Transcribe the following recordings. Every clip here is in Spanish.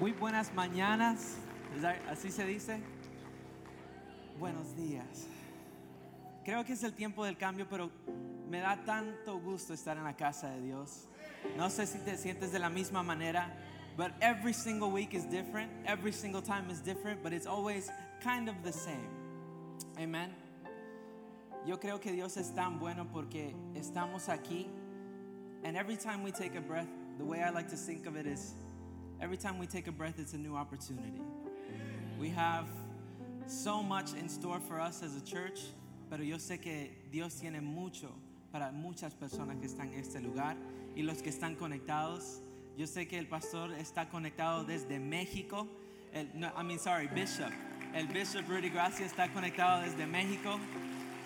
Muy buenas mañanas. ¿Así se dice? Buenos días. Creo que es el tiempo del cambio, pero me da tanto gusto estar en la casa de Dios. No sé si te sientes de la misma manera, but every single week is different. Every single time is different, but it's always kind of the same. Amen. Yo creo que Dios es tan bueno porque estamos aquí and every time we take a breath, the way I like to think of it is every time we take a breath, it's a new opportunity. We have so much in store for us as a church, pero yo sé que Dios tiene mucho para muchas personas que están en este lugar y los que están conectados. Yo sé que el pastor está conectado desde México. El, no, I mean, sorry, Bishop. El Bishop Rudy Gracia está conectado desde México.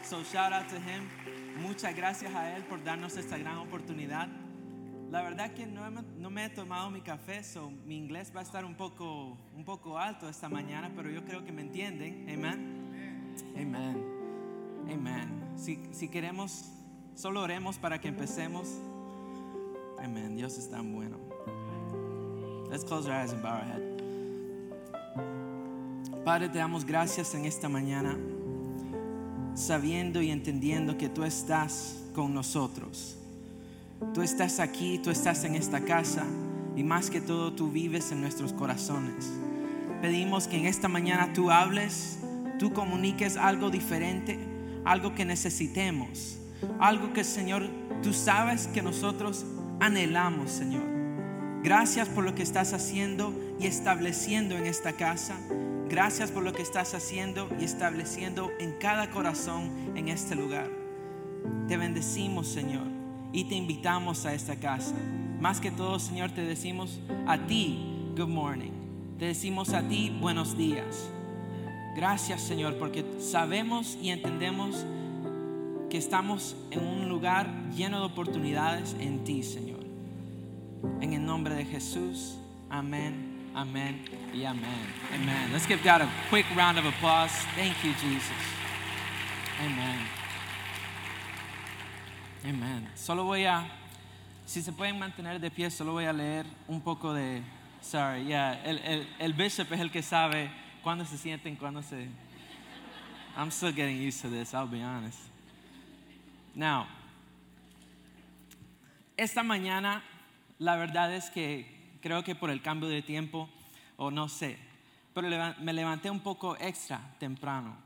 So shout out to him. Muchas gracias a él por darnos esta gran oportunidad. La verdad que no, no me he tomado mi café, so mi inglés va a estar un poco, un poco alto esta mañana, pero yo creo que me entienden. Amen. Amen. Amen. Si, si queremos, solo oremos para que empecemos. Amen. Dios es tan bueno. Let's close our eyes and bow our head. Padre, te damos gracias en esta mañana, sabiendo y entendiendo que tú estás con nosotros. Tú estás aquí, tú estás en esta casa y más que todo tú vives en nuestros corazones. Pedimos que en esta mañana tú hables, tú comuniques algo diferente, algo que necesitemos, algo que Señor, tú sabes que nosotros anhelamos, Señor. Gracias por lo que estás haciendo y estableciendo en esta casa. Gracias por lo que estás haciendo y estableciendo en cada corazón en este lugar. Te bendecimos, Señor, y te invitamos a esta casa. Más que todo, Señor, te decimos a ti, good morning. Te decimos a ti, buenos días. Gracias, Señor, porque sabemos y entendemos que estamos en un lugar lleno de oportunidades en ti, Señor. En el nombre de Jesús, amén, amén y amén. Amen. Let's give God a quick round of applause. Thank you, Jesus. Amen. Amen. Solo voy a, si se pueden mantener de pie, solo voy a leer un poco de, sorry, yeah, el, el, el bishop es el que sabe cuándo se sienten, cuándo se, I'm still getting used to this, I'll be honest. Now, esta mañana, la verdad es que creo que por el cambio de tiempo, o no sé, pero me levanté un poco extra temprano,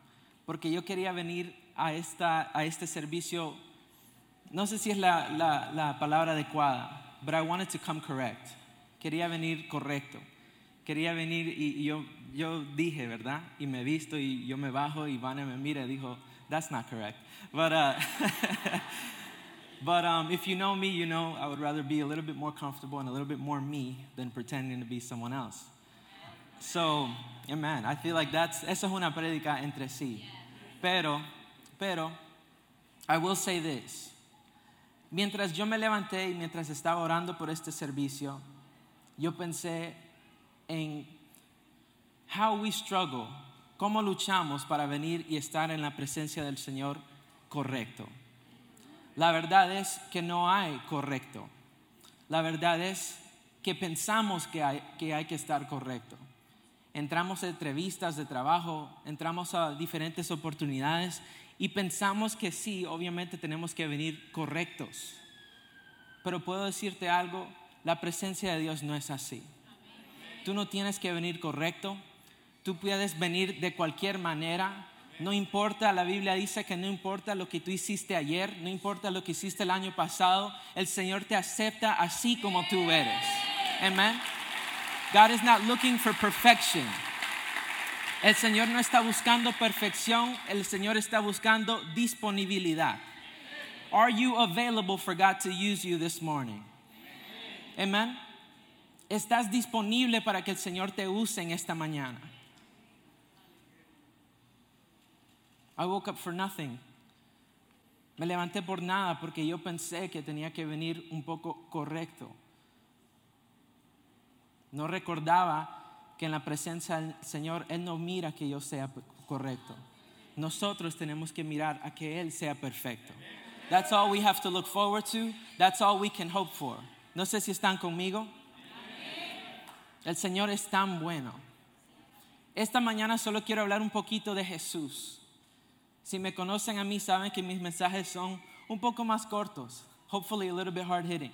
porque yo quería venir a, esta, a este servicio, no sé si es la, la- la palabra adecuada, but I wanted to come correct. Quería venir correcto. Quería venir y, y yo, yo dije, ¿verdad? Y me visto y yo me bajo y Vane me mira y dijo, that's not correct. But, uh, But um, if you know me, you know I would rather be a little bit more comfortable and a little bit more me than pretending to be someone else. So, amen. I feel like that's, eso es una prédica entre sí. Pero, pero, I will say this. Mientras yo me levanté y mientras estaba orando por este servicio, yo pensé en how we struggle, cómo luchamos para venir y estar en la presencia del Señor correcto. La verdad es que no hay correcto. La verdad es que pensamos que hay que, hay que estar correcto. Entramos a entrevistas de trabajo, entramos a diferentes oportunidades y pensamos que sí, obviamente tenemos que venir correctos. Pero puedo decirte algo, la presencia de Dios no es así. Tú no tienes que venir correcto, tú puedes venir de cualquier manera. No importa, la Biblia dice que no importa lo que tú hiciste ayer, no importa lo que hiciste el año pasado, el Señor te acepta así como tú eres. Amen. God is not looking for perfection. El Señor no está buscando perfección, el Señor está buscando disponibilidad. Are you available for God to use you this morning? Amen. ¿Estás disponible para que el Señor te use en esta mañana? I woke up for nothing. Me levanté por nada porque yo pensé que tenía que venir un poco correcto. No recordaba que en la presencia del Señor Él no mira que yo sea correcto. Nosotros tenemos que mirar a que Él sea perfecto. That's all we have to look forward to. That's all we can hope for. No sé si están conmigo. El Señor es tan bueno. Esta mañana solo quiero hablar un poquito de Jesús. Si me conocen a mí, saben que mis mensajes son un poco más cortos, hopefully a little bit hard hitting.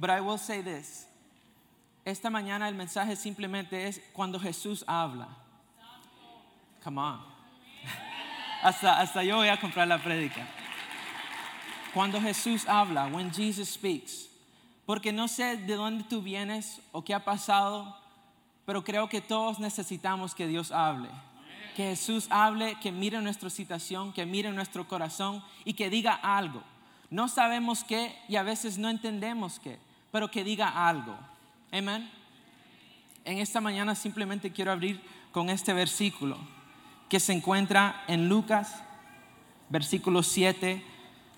But I will say this. Esta mañana el mensaje simplemente es cuando Jesús habla. Come on. Hasta, hasta yo voy a comprar la prédica. Cuando Jesús habla, when Jesus speaks. Porque no sé de dónde tú vienes o qué ha pasado, pero creo que todos necesitamos que Dios hable. Que Jesús hable, que mire nuestra situación, que mire nuestro corazón y que diga algo. No sabemos qué y a veces no entendemos qué, pero que diga algo. Amén. En esta mañana simplemente quiero abrir con este versículo que se encuentra en Lucas, versículo 7,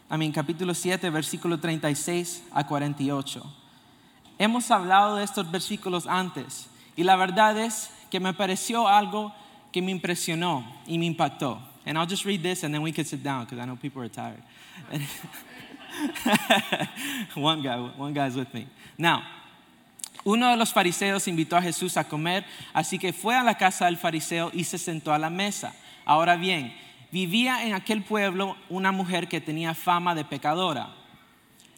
a mí, capítulo 7, versículo 36 a 48. Hemos hablado de estos versículos antes y la verdad es que me pareció algo que me impresionó y me impactó. And I'll just read this and then we can sit down because I know people are tired. one guy, one guy's with me. Now, uno de los fariseos invitó a Jesús a comer, así que fue a la casa del fariseo y se sentó a la mesa. Ahora bien, vivía en aquel pueblo una mujer que tenía fama de pecadora.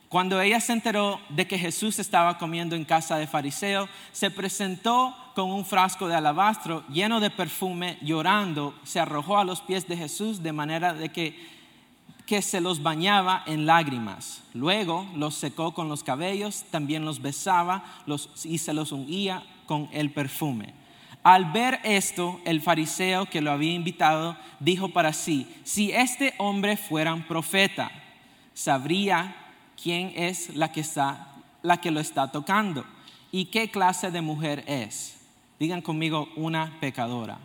Cuando ella se enteró de que Jesús estaba comiendo en casa de fariseo, se presentó con un frasco de alabastro lleno de perfume, llorando, se arrojó a los pies de Jesús de manera de que que se los bañaba en lágrimas. Luego los secó con los cabellos, también los besaba y se los ungía con el perfume. Al ver esto, el fariseo que lo había invitado dijo para sí, si este hombre fuera un profeta, sabría quién es la que, está, la que lo está tocando y qué clase de mujer es. Digan conmigo, una pecadora.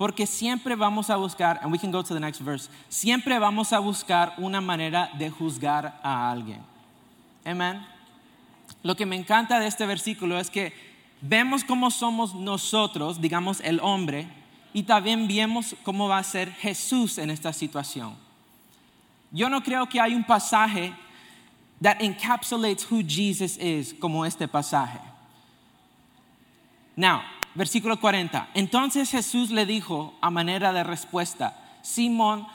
Porque siempre vamos a buscar, and we can go to the next verse, siempre vamos a buscar una manera de juzgar a alguien. Amén. Lo que me encanta de este versículo es que vemos cómo somos nosotros, digamos el hombre, y también vemos cómo va a ser Jesús en esta situación. Yo no creo que hay un pasaje that encapsulates who Jesus is como este pasaje. Now, versículo 40. Entonces Jesús le dijo a manera de respuesta, Simón,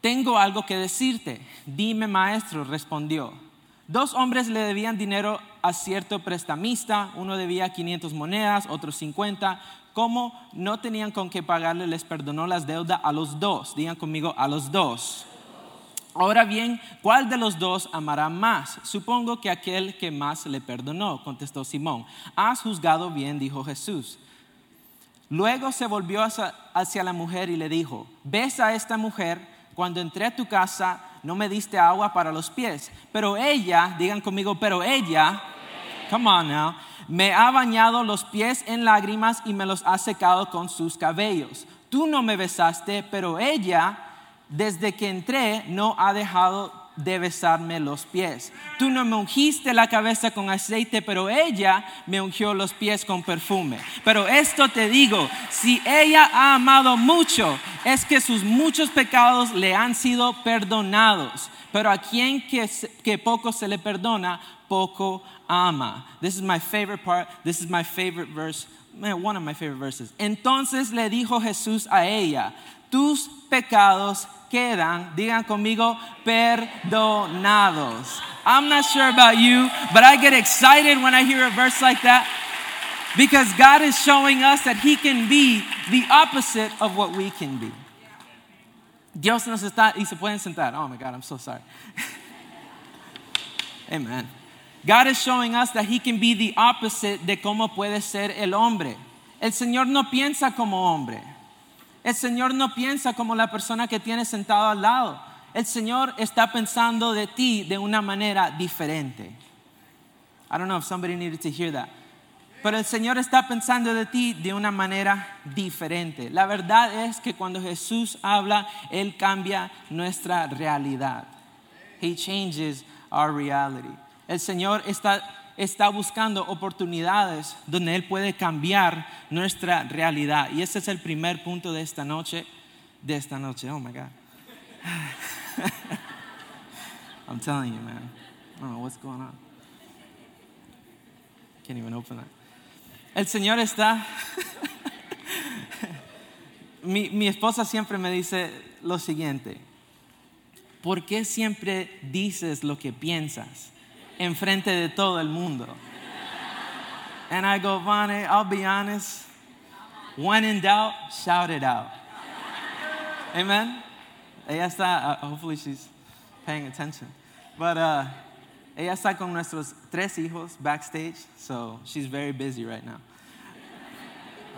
tengo algo que decirte. Dime, maestro, respondió. Dos hombres le debían dinero a cierto prestamista, uno debía 500 monedas, otro 50. Como no tenían con qué pagarle, les perdonó las deudas a los dos. Digan conmigo, a los dos. Ahora bien, ¿cuál de los dos amará más? Supongo que aquel que más le perdonó, contestó Simón. Has juzgado bien, dijo Jesús. Luego se volvió hacia, la mujer y le dijo, ves a esta mujer, cuando entré a tu casa no me diste agua para los pies, pero ella, digan conmigo, pero ella, come on now, me ha bañado los pies en lágrimas y me los ha secado con sus cabellos. Tú no me besaste, pero ella desde que entré no ha dejado de besarme los pies. Tú no me ungiste la cabeza con aceite, pero ella me ungió los pies con perfume. Pero esto te digo, si ella ha amado mucho, es que sus muchos pecados le han sido perdonados. Pero a quien que, poco se le perdona, poco ama. This is my favorite part. This is my favorite verse. One of my favorite verses. Entonces le dijo Jesús a ella, tus pecados quedan, digan conmigo, perdonados. I'm not sure about you, but I get excited when I hear a verse like that because God is showing us that He can be the opposite of what we can be. Dios nos está, y se pueden sentar. Oh my God, I'm so sorry. Amen. God is showing us that He can be the opposite de cómo puede ser el hombre. El Señor no piensa como hombre. El Señor no piensa como la persona que tiene sentado al lado. El Señor está pensando de ti de una manera diferente. I don't know if somebody needed to hear that. Pero el Señor está pensando de ti de una manera diferente. La verdad es que cuando Jesús habla, Él cambia nuestra realidad. He changes our reality. El Señor está está buscando oportunidades donde Él puede cambiar nuestra realidad. Y ese es el primer punto de esta noche, de esta noche. Oh my God. I'm telling you, man. I don't know what's going on. can't even open that. El Señor está. mi, mi esposa siempre me dice lo siguiente: ¿Por qué siempre dices lo que piensas en frente de todo el mundo? And I go, Vane, I'll be honest. When in doubt, shout it out. Amen. Ella está, uh, hopefully she's paying attention. But uh, ella está con nuestros tres hijos backstage, so she's very busy right now.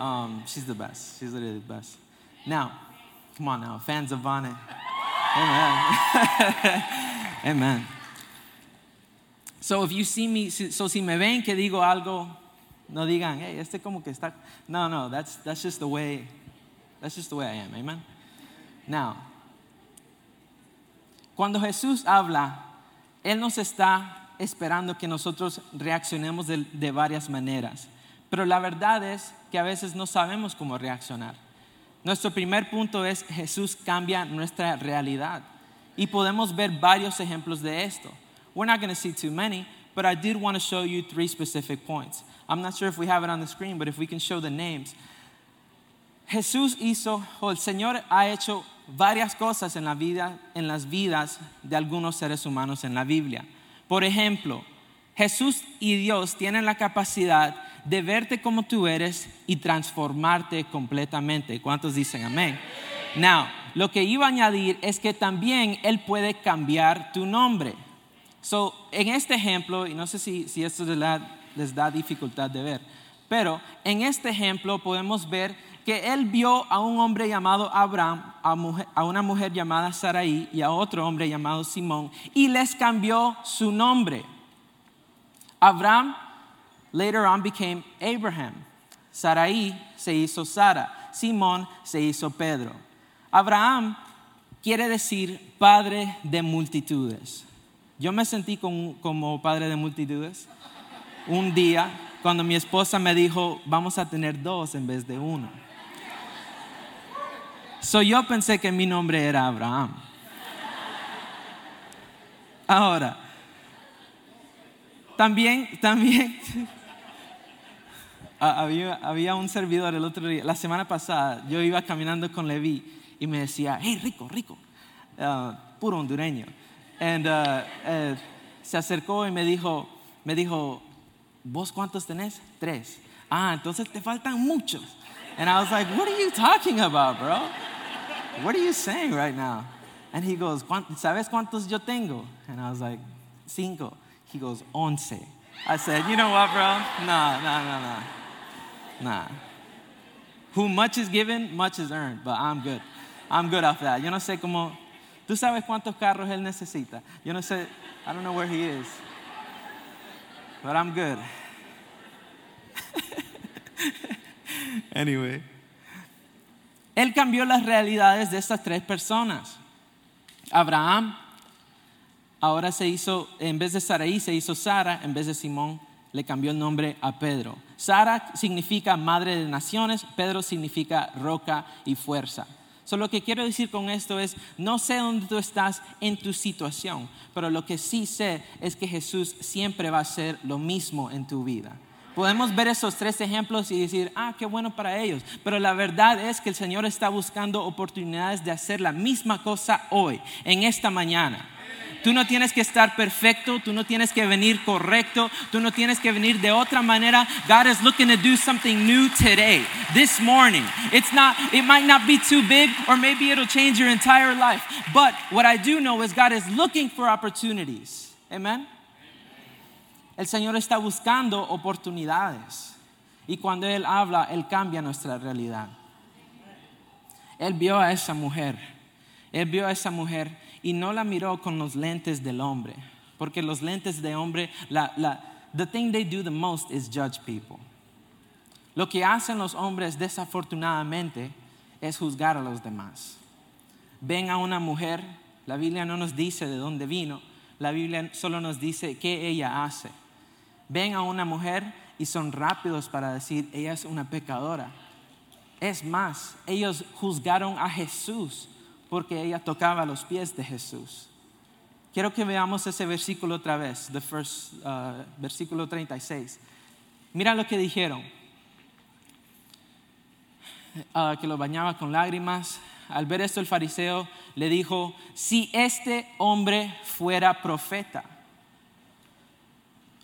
Um, she's the best. She's literally the best. Now, come on now, fans of Vane. Amen. Amen. So if you see me, so si me ven que digo algo, no digan, hey, este como que está. No, no, that's, that's just the way, that's just the way I am. Amen. Now, cuando Jesús habla, Él nos está esperando que nosotros reaccionemos de, de varias maneras. Pero la verdad es que a veces no sabemos cómo reaccionar. Nuestro primer punto es Jesús cambia nuestra realidad. Y podemos ver varios ejemplos de esto. We're not going to see too many, but I did want to show you three specific points. I'm not sure if we have it on the screen, but if we can show the names. Jesús hizo, o el Señor ha hecho varias cosas en, la vida, en las vidas de algunos seres humanos en la Biblia. Por ejemplo, Jesús y Dios tienen la capacidad de verte como tú eres y transformarte completamente. ¿Cuántos dicen amén? Now, lo que iba a añadir es que también Él puede cambiar tu nombre. So, en este ejemplo, y no sé si, si esto les da, les da dificultad de ver, pero en este ejemplo podemos ver que él vio a un hombre llamado Abraham, a, mujer, a, una mujer llamada Sarai y a otro hombre llamado Simón y les cambió su nombre. Abraham later on became Abraham. Sarai se hizo Sara. Simón se hizo Pedro. Abraham quiere decir padre de multitudes. Yo me sentí como, padre de multitudes un día cuando mi esposa me dijo, vamos a tener dos en vez de uno. So yo pensé que mi nombre era Abraham. Ahora, también, también, había, había, un servidor el otro día, la semana pasada, yo iba caminando con Levi y me decía, hey, rico, rico, uh, puro hondureño. And, uh, uh, se acercó y me dijo, me dijo, ¿vos cuántos tenés? Tres. Ah, entonces te faltan muchos. And I was like, what are you talking about, bro? What are you saying right now? And he goes, ¿sabes cuántos yo tengo? And I was like, cinco. He goes, once. I said, you know what, bro? Nah, nah, nah, nah. Nah. Who much is given, much is earned. But I'm good. I'm good off that. Yo no sé cómo. ¿Tú sabes cuántos carros él necesita? Yo no sé. I don't know where he is. But I'm good. anyway. Él cambió las realidades de estas tres personas. Abraham ahora se hizo, en vez de Saraí, se hizo Sara, en vez de Simón, le cambió el nombre a Pedro. Sara significa madre de naciones, Pedro significa roca y fuerza. Solo lo que quiero decir con esto es, no sé dónde tú estás en tu situación, pero lo que sí sé es que Jesús siempre va a hacer lo mismo en tu vida. Podemos ver esos tres ejemplos y decir, ah, qué bueno para ellos. Pero la verdad es que el Señor está buscando oportunidades de hacer la misma cosa hoy, en esta mañana. Tú no tienes que estar perfecto, tú no tienes que venir correcto, tú no tienes que venir de otra manera. God is looking to do something new today, this morning. It's not it might not be too big or maybe it'll change your entire life. But what I do know is God is looking for opportunities. Amen. El Señor está buscando oportunidades. Y cuando Él habla, Él cambia nuestra realidad. Él vio a esa mujer. Él vio a esa mujer y no la miró con los lentes del hombre. Porque los lentes de hombre, la, la, the thing they do the most is judge people. Lo que hacen los hombres desafortunadamente es juzgar a los demás. Ven a una mujer, la Biblia no nos dice de dónde vino, la Biblia solo nos dice qué ella hace. Ven a una mujer y son rápidos para decir, ella es una pecadora. Es más, ellos juzgaron a Jesús porque ella tocaba los pies de Jesús. Quiero que veamos ese versículo otra vez, the first, uh, versículo 36. Mira lo que dijeron. Ah, que lo bañaba con lágrimas. Al ver esto el fariseo le dijo, si este hombre fuera profeta.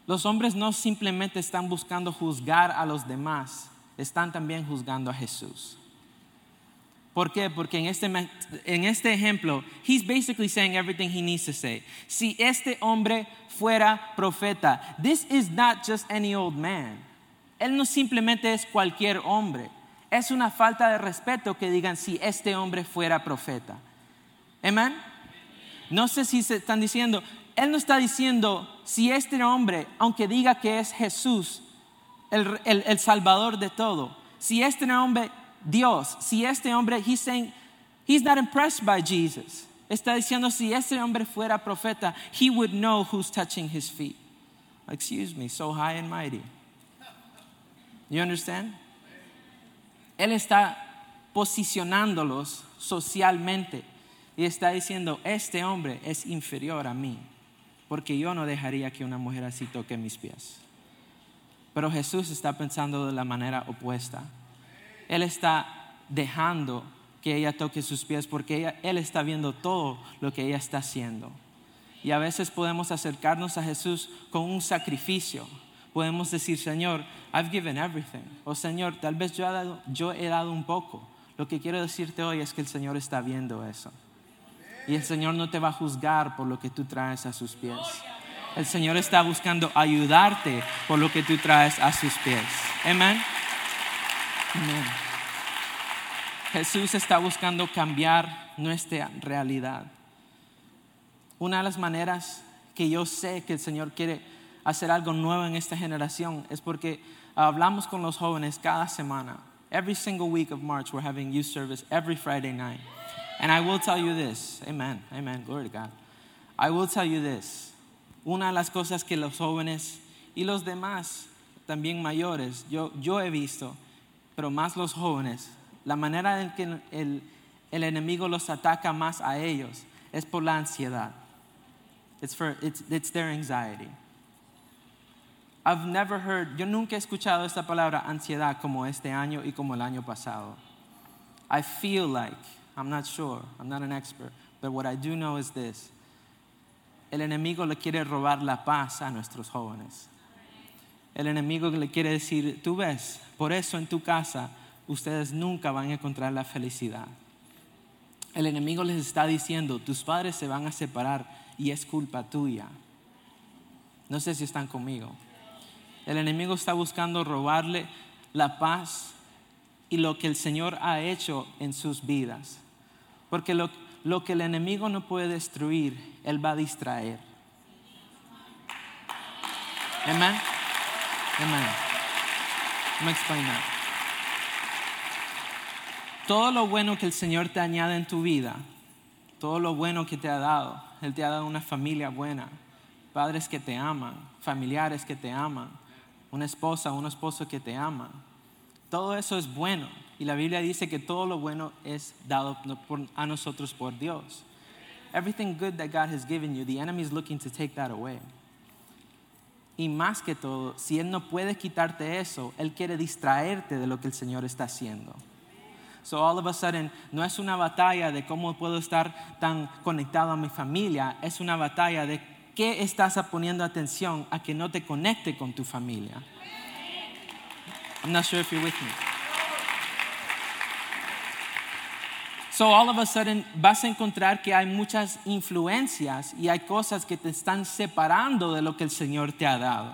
Los hombres no simplemente están buscando juzgar a los demás, están también juzgando a Jesús. ¿Por qué? Porque en este, en este ejemplo, he's basically saying everything he needs to say. Si este hombre fuera profeta, this is not just any old man. Él no simplemente es cualquier hombre. Es una falta de respeto que digan si este hombre fuera profeta. Amén. No sé si se están diciendo, él no está diciendo si este hombre, aunque diga que es Jesús, el, el, el Salvador de todo, si este hombre Dios, si este hombre, he's saying, he's not impressed by Jesus. Está diciendo, si este hombre fuera profeta, he would know who's touching his feet. Excuse me, so high and mighty. You understand? Él está posicionándolos socialmente y está diciendo, este hombre es inferior a mí, porque yo no dejaría que una mujer así toque mis pies. Pero Jesús está pensando de la manera opuesta. Él está dejando que ella toque sus pies porque Él está viendo todo lo que ella está haciendo. Y a veces podemos acercarnos a Jesús con un sacrificio. Podemos decir, Señor, I've given everything. O Señor, tal vez yo he, dado, yo he dado un poco. Lo que quiero decirte hoy es que el Señor está viendo eso. Y el Señor no te va a juzgar por lo que tú traes a sus pies. El Señor está buscando ayudarte por lo que tú traes a sus pies. Amén. Jesús está buscando cambiar nuestra realidad. Una de las maneras que yo sé que el Señor quiere hacer algo nuevo en esta generación es porque hablamos con los jóvenes cada semana. Every single week of March, we're having youth service every Friday night. And I will tell you this, amen, amen, glory to God. I will tell you this. Una de las cosas que los jóvenes y los demás, también mayores, yo, yo he visto, pero más los jóvenes, la manera en que el, el enemigo los ataca más a ellos es por la ansiedad. It's, for, it's, it's their anxiety. I've never heard, yo nunca he escuchado esta palabra ansiedad como este año y como el año pasado. I feel like, I'm not sure, I'm not an expert, but what I do know is this. El enemigo le quiere robar la paz a nuestros jóvenes el enemigo le quiere decir, tú ves, por eso en tu casa ustedes nunca van a encontrar la felicidad. El enemigo les está diciendo, tus padres se van a separar y es culpa tuya. No sé si están conmigo. El enemigo está buscando robarle la paz y lo que el Señor ha hecho en sus vidas. Porque lo, lo que el enemigo no puede destruir, Él va a distraer. Amén. Amen. Me explain Todo lo bueno que el Señor te añade en tu vida, todo lo bueno que te ha dado, Él te ha dado una familia buena, padres que te aman, familiares que te aman, una esposa, un esposo que te aman. Todo eso es bueno. Y la Biblia dice que todo lo bueno es dado a nosotros por Dios. Everything good that God has given you, the enemy is looking to take that away. Y más que todo, si Él no puede quitarte eso, Él quiere distraerte de lo que el Señor está haciendo. So all of a sudden, no es una batalla de cómo puedo estar tan conectado a mi familia, es una batalla de qué estás poniendo atención a que no te conecte con tu familia. I'm not sure if you're with me. So all of a sudden vas a encontrar que hay muchas influencias y hay cosas que te están separando de lo que el Señor te ha dado.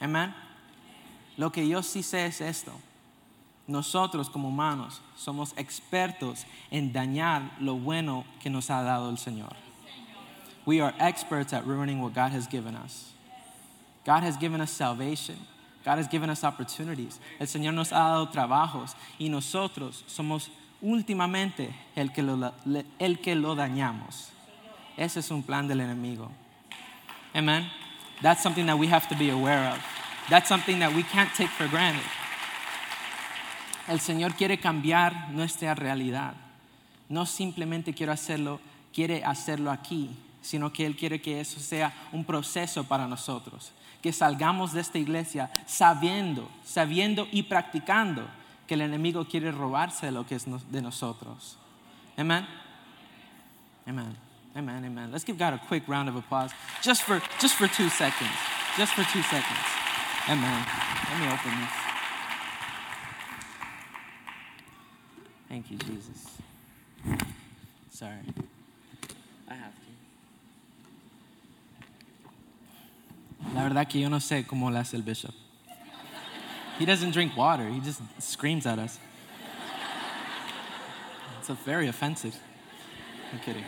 Amén. Lo que yo sí sé es esto. Nosotros como humanos somos expertos en dañar lo bueno que nos ha dado el Señor. We are experts at ruining what God has given us. God has given us salvation. God has given us opportunities. El Señor nos ha dado trabajos y nosotros somos últimamente el que, lo, el que lo dañamos. Ese es un plan del enemigo. Amen. That's something that we have to be aware of. That's something that we can't take for granted. El Señor quiere cambiar nuestra realidad. No simplemente quiero hacerlo, quiere hacerlo aquí, sino que Él quiere que eso sea un proceso para nosotros. Que salgamos de esta iglesia sabiendo, sabiendo y practicando que el enemigo quiere robarse de lo que es de nosotros. Amen. Amen. Amen. Amen. Let's give God a quick round of applause just for just for 2 seconds. Just for 2 seconds. Amen. Let me open this. Thank you, Jesus. Sorry. I have to. La verdad que yo no sé cómo lo hace el bishop. He doesn't drink water, he just screams at us. It's very offensive. I'm kidding.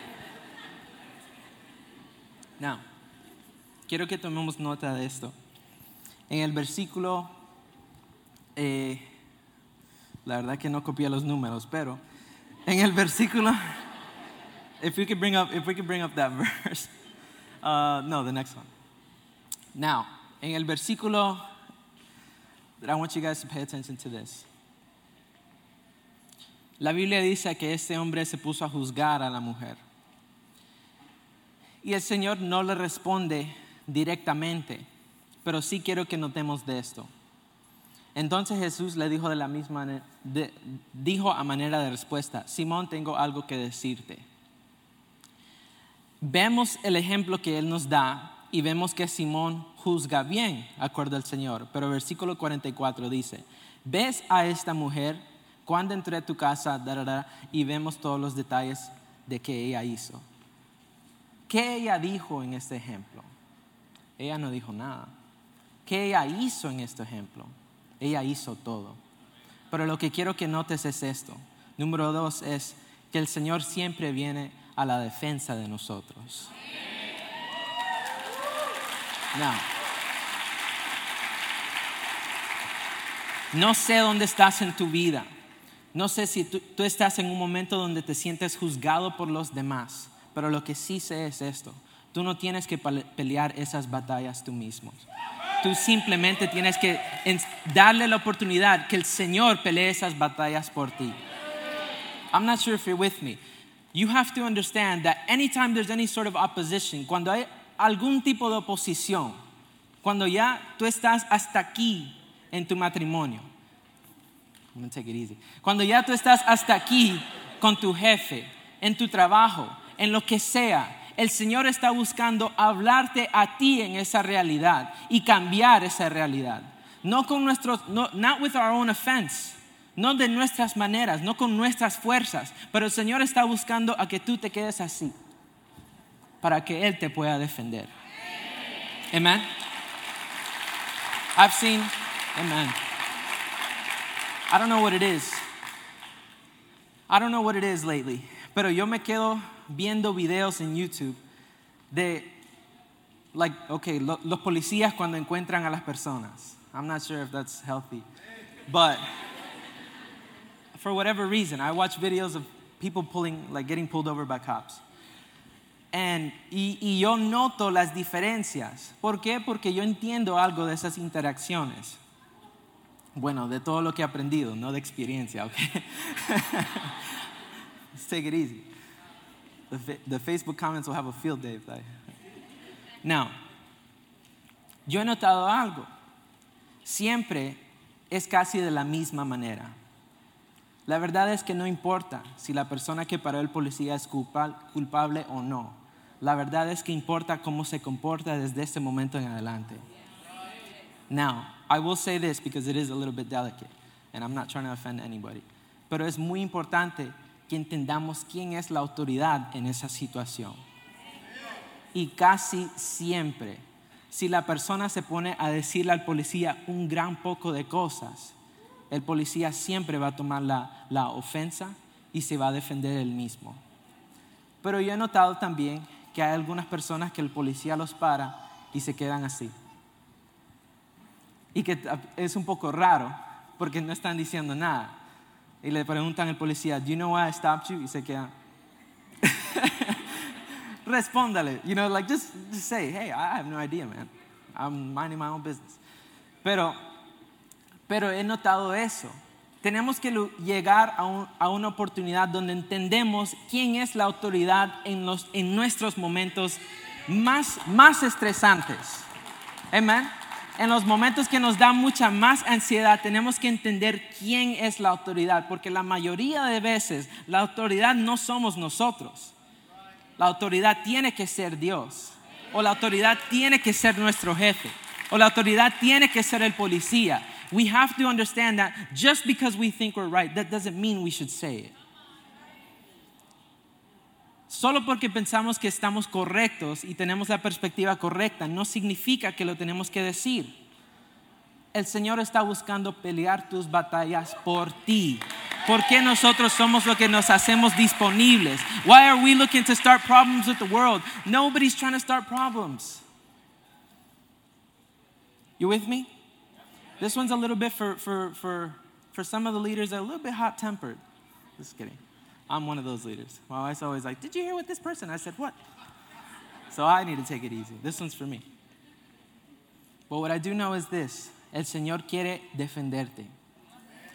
Now, quiero que tomemos nota de esto. En el versículo, eh, la verdad que no copié los números, pero en el versículo, if we could bring up, if we could bring up that verse, uh, no, the next one. Now, en el versículo, I want you guys to pay attention to this. La Biblia dice que este hombre se puso a juzgar a la mujer. Y el Señor no le responde directamente pero sí quiero que notemos de esto. Entonces Jesús le dijo de la misma dijo a manera de respuesta, Simón, tengo algo que decirte. Vemos el ejemplo que él nos da y vemos que Simón juzga bien, acuerdo al Señor. Pero versículo 44 dice, ves a esta mujer cuando entré a tu casa y vemos todos los detalles de que ella hizo. ¿Qué ella dijo en este ejemplo? Ella no dijo nada. ¿Qué ella hizo en este ejemplo? Ella hizo todo. Pero lo que quiero que notes es esto. Número dos es que el Señor siempre viene a la defensa de nosotros. No sé dónde estás en tu vida. No sé si tú, estás en un momento donde te sientes juzgado por los demás, pero lo que sí sé es esto. Tú no tienes que pelear esas batallas tú mismo. Tú simplemente tienes que darle la oportunidad que el Señor pelee esas batallas por ti. I'm not sure if you're with me. You have to understand that anytime there's any sort of opposition, cuando hay algún tipo de oposición, cuando ya tú estás hasta aquí en tu matrimonio. Cuando ya tú estás hasta aquí con tu jefe, en tu trabajo, en lo que sea, el Señor está buscando hablarte a ti en esa realidad y cambiar esa realidad. No con nuestros, no, not with our own offense, no de nuestras maneras, no con nuestras fuerzas, pero el Señor está buscando a que tú te quedes así para que Él te pueda defender. Amen. I've seen, amen. I don't know what it is. I don't know what it is lately, pero yo me quedo viendo videos en YouTube de, like, okay, los policías cuando encuentran a las personas. I'm not sure if that's healthy, but for whatever reason, I watch videos of people pulling, like, getting pulled over by cops. And, y, yo noto las diferencias. ¿Por qué? Porque yo entiendo algo de esas interacciones. Bueno, de todo lo que he aprendido, no de experiencia, ¿ok? Let's take it easy. The, Facebook comments will have a field day. Now, yo he notado algo. Siempre es casi de la misma manera. La verdad es que no importa si la persona que paró el policía es culpable o no. La verdad es que importa cómo se comporta desde este momento en adelante. Now, I will say this because it is a little bit delicate, and I'm not trying to offend anybody. Pero es muy importante que entendamos quién es la autoridad en esa situación. Y casi siempre, si la persona se pone a decirle al policía un gran poco de cosas, el policía siempre va a tomar la, la ofensa y se va a defender él mismo. Pero yo he notado también que hay algunas personas que el policía los para y se quedan así. Y que es un poco raro porque no están diciendo nada y le preguntan al policía, do you know why I stopped you? Y se queda. Respóndale, you know, like just, just say, hey, I have no idea, man. I'm minding my own business. Pero, pero he notado eso. Tenemos que llegar a una oportunidad donde entendemos quién es la autoridad en, los, en nuestros momentos más, más estresantes. Amén. En los momentos que nos da mucha más ansiedad, tenemos que entender quién es la autoridad, porque la mayoría de veces la autoridad no somos nosotros. La autoridad tiene que ser Dios. O la autoridad tiene que ser nuestro jefe. O la autoridad tiene que ser el policía. We have to understand that just because we think we're right, that doesn't mean we should say it. Solo porque pensamos que estamos correctos y tenemos la perspectiva correcta, no significa que lo tenemos que decir. El Señor está buscando pelear tus batallas por ti. ¿Por qué nosotros somos lo que nos hacemos disponibles? Why are we looking to start problems with the world? Nobody's trying to start problems. You with me? This one's a little bit for, for, for, for some of the leaders that are a little bit hot tempered. Just kidding. I'm one of those leaders. My wife's always like, Did you hear what this person? I said, What? So I need to take it easy. This one's for me. But what I do know is this el Señor quiere defenderte.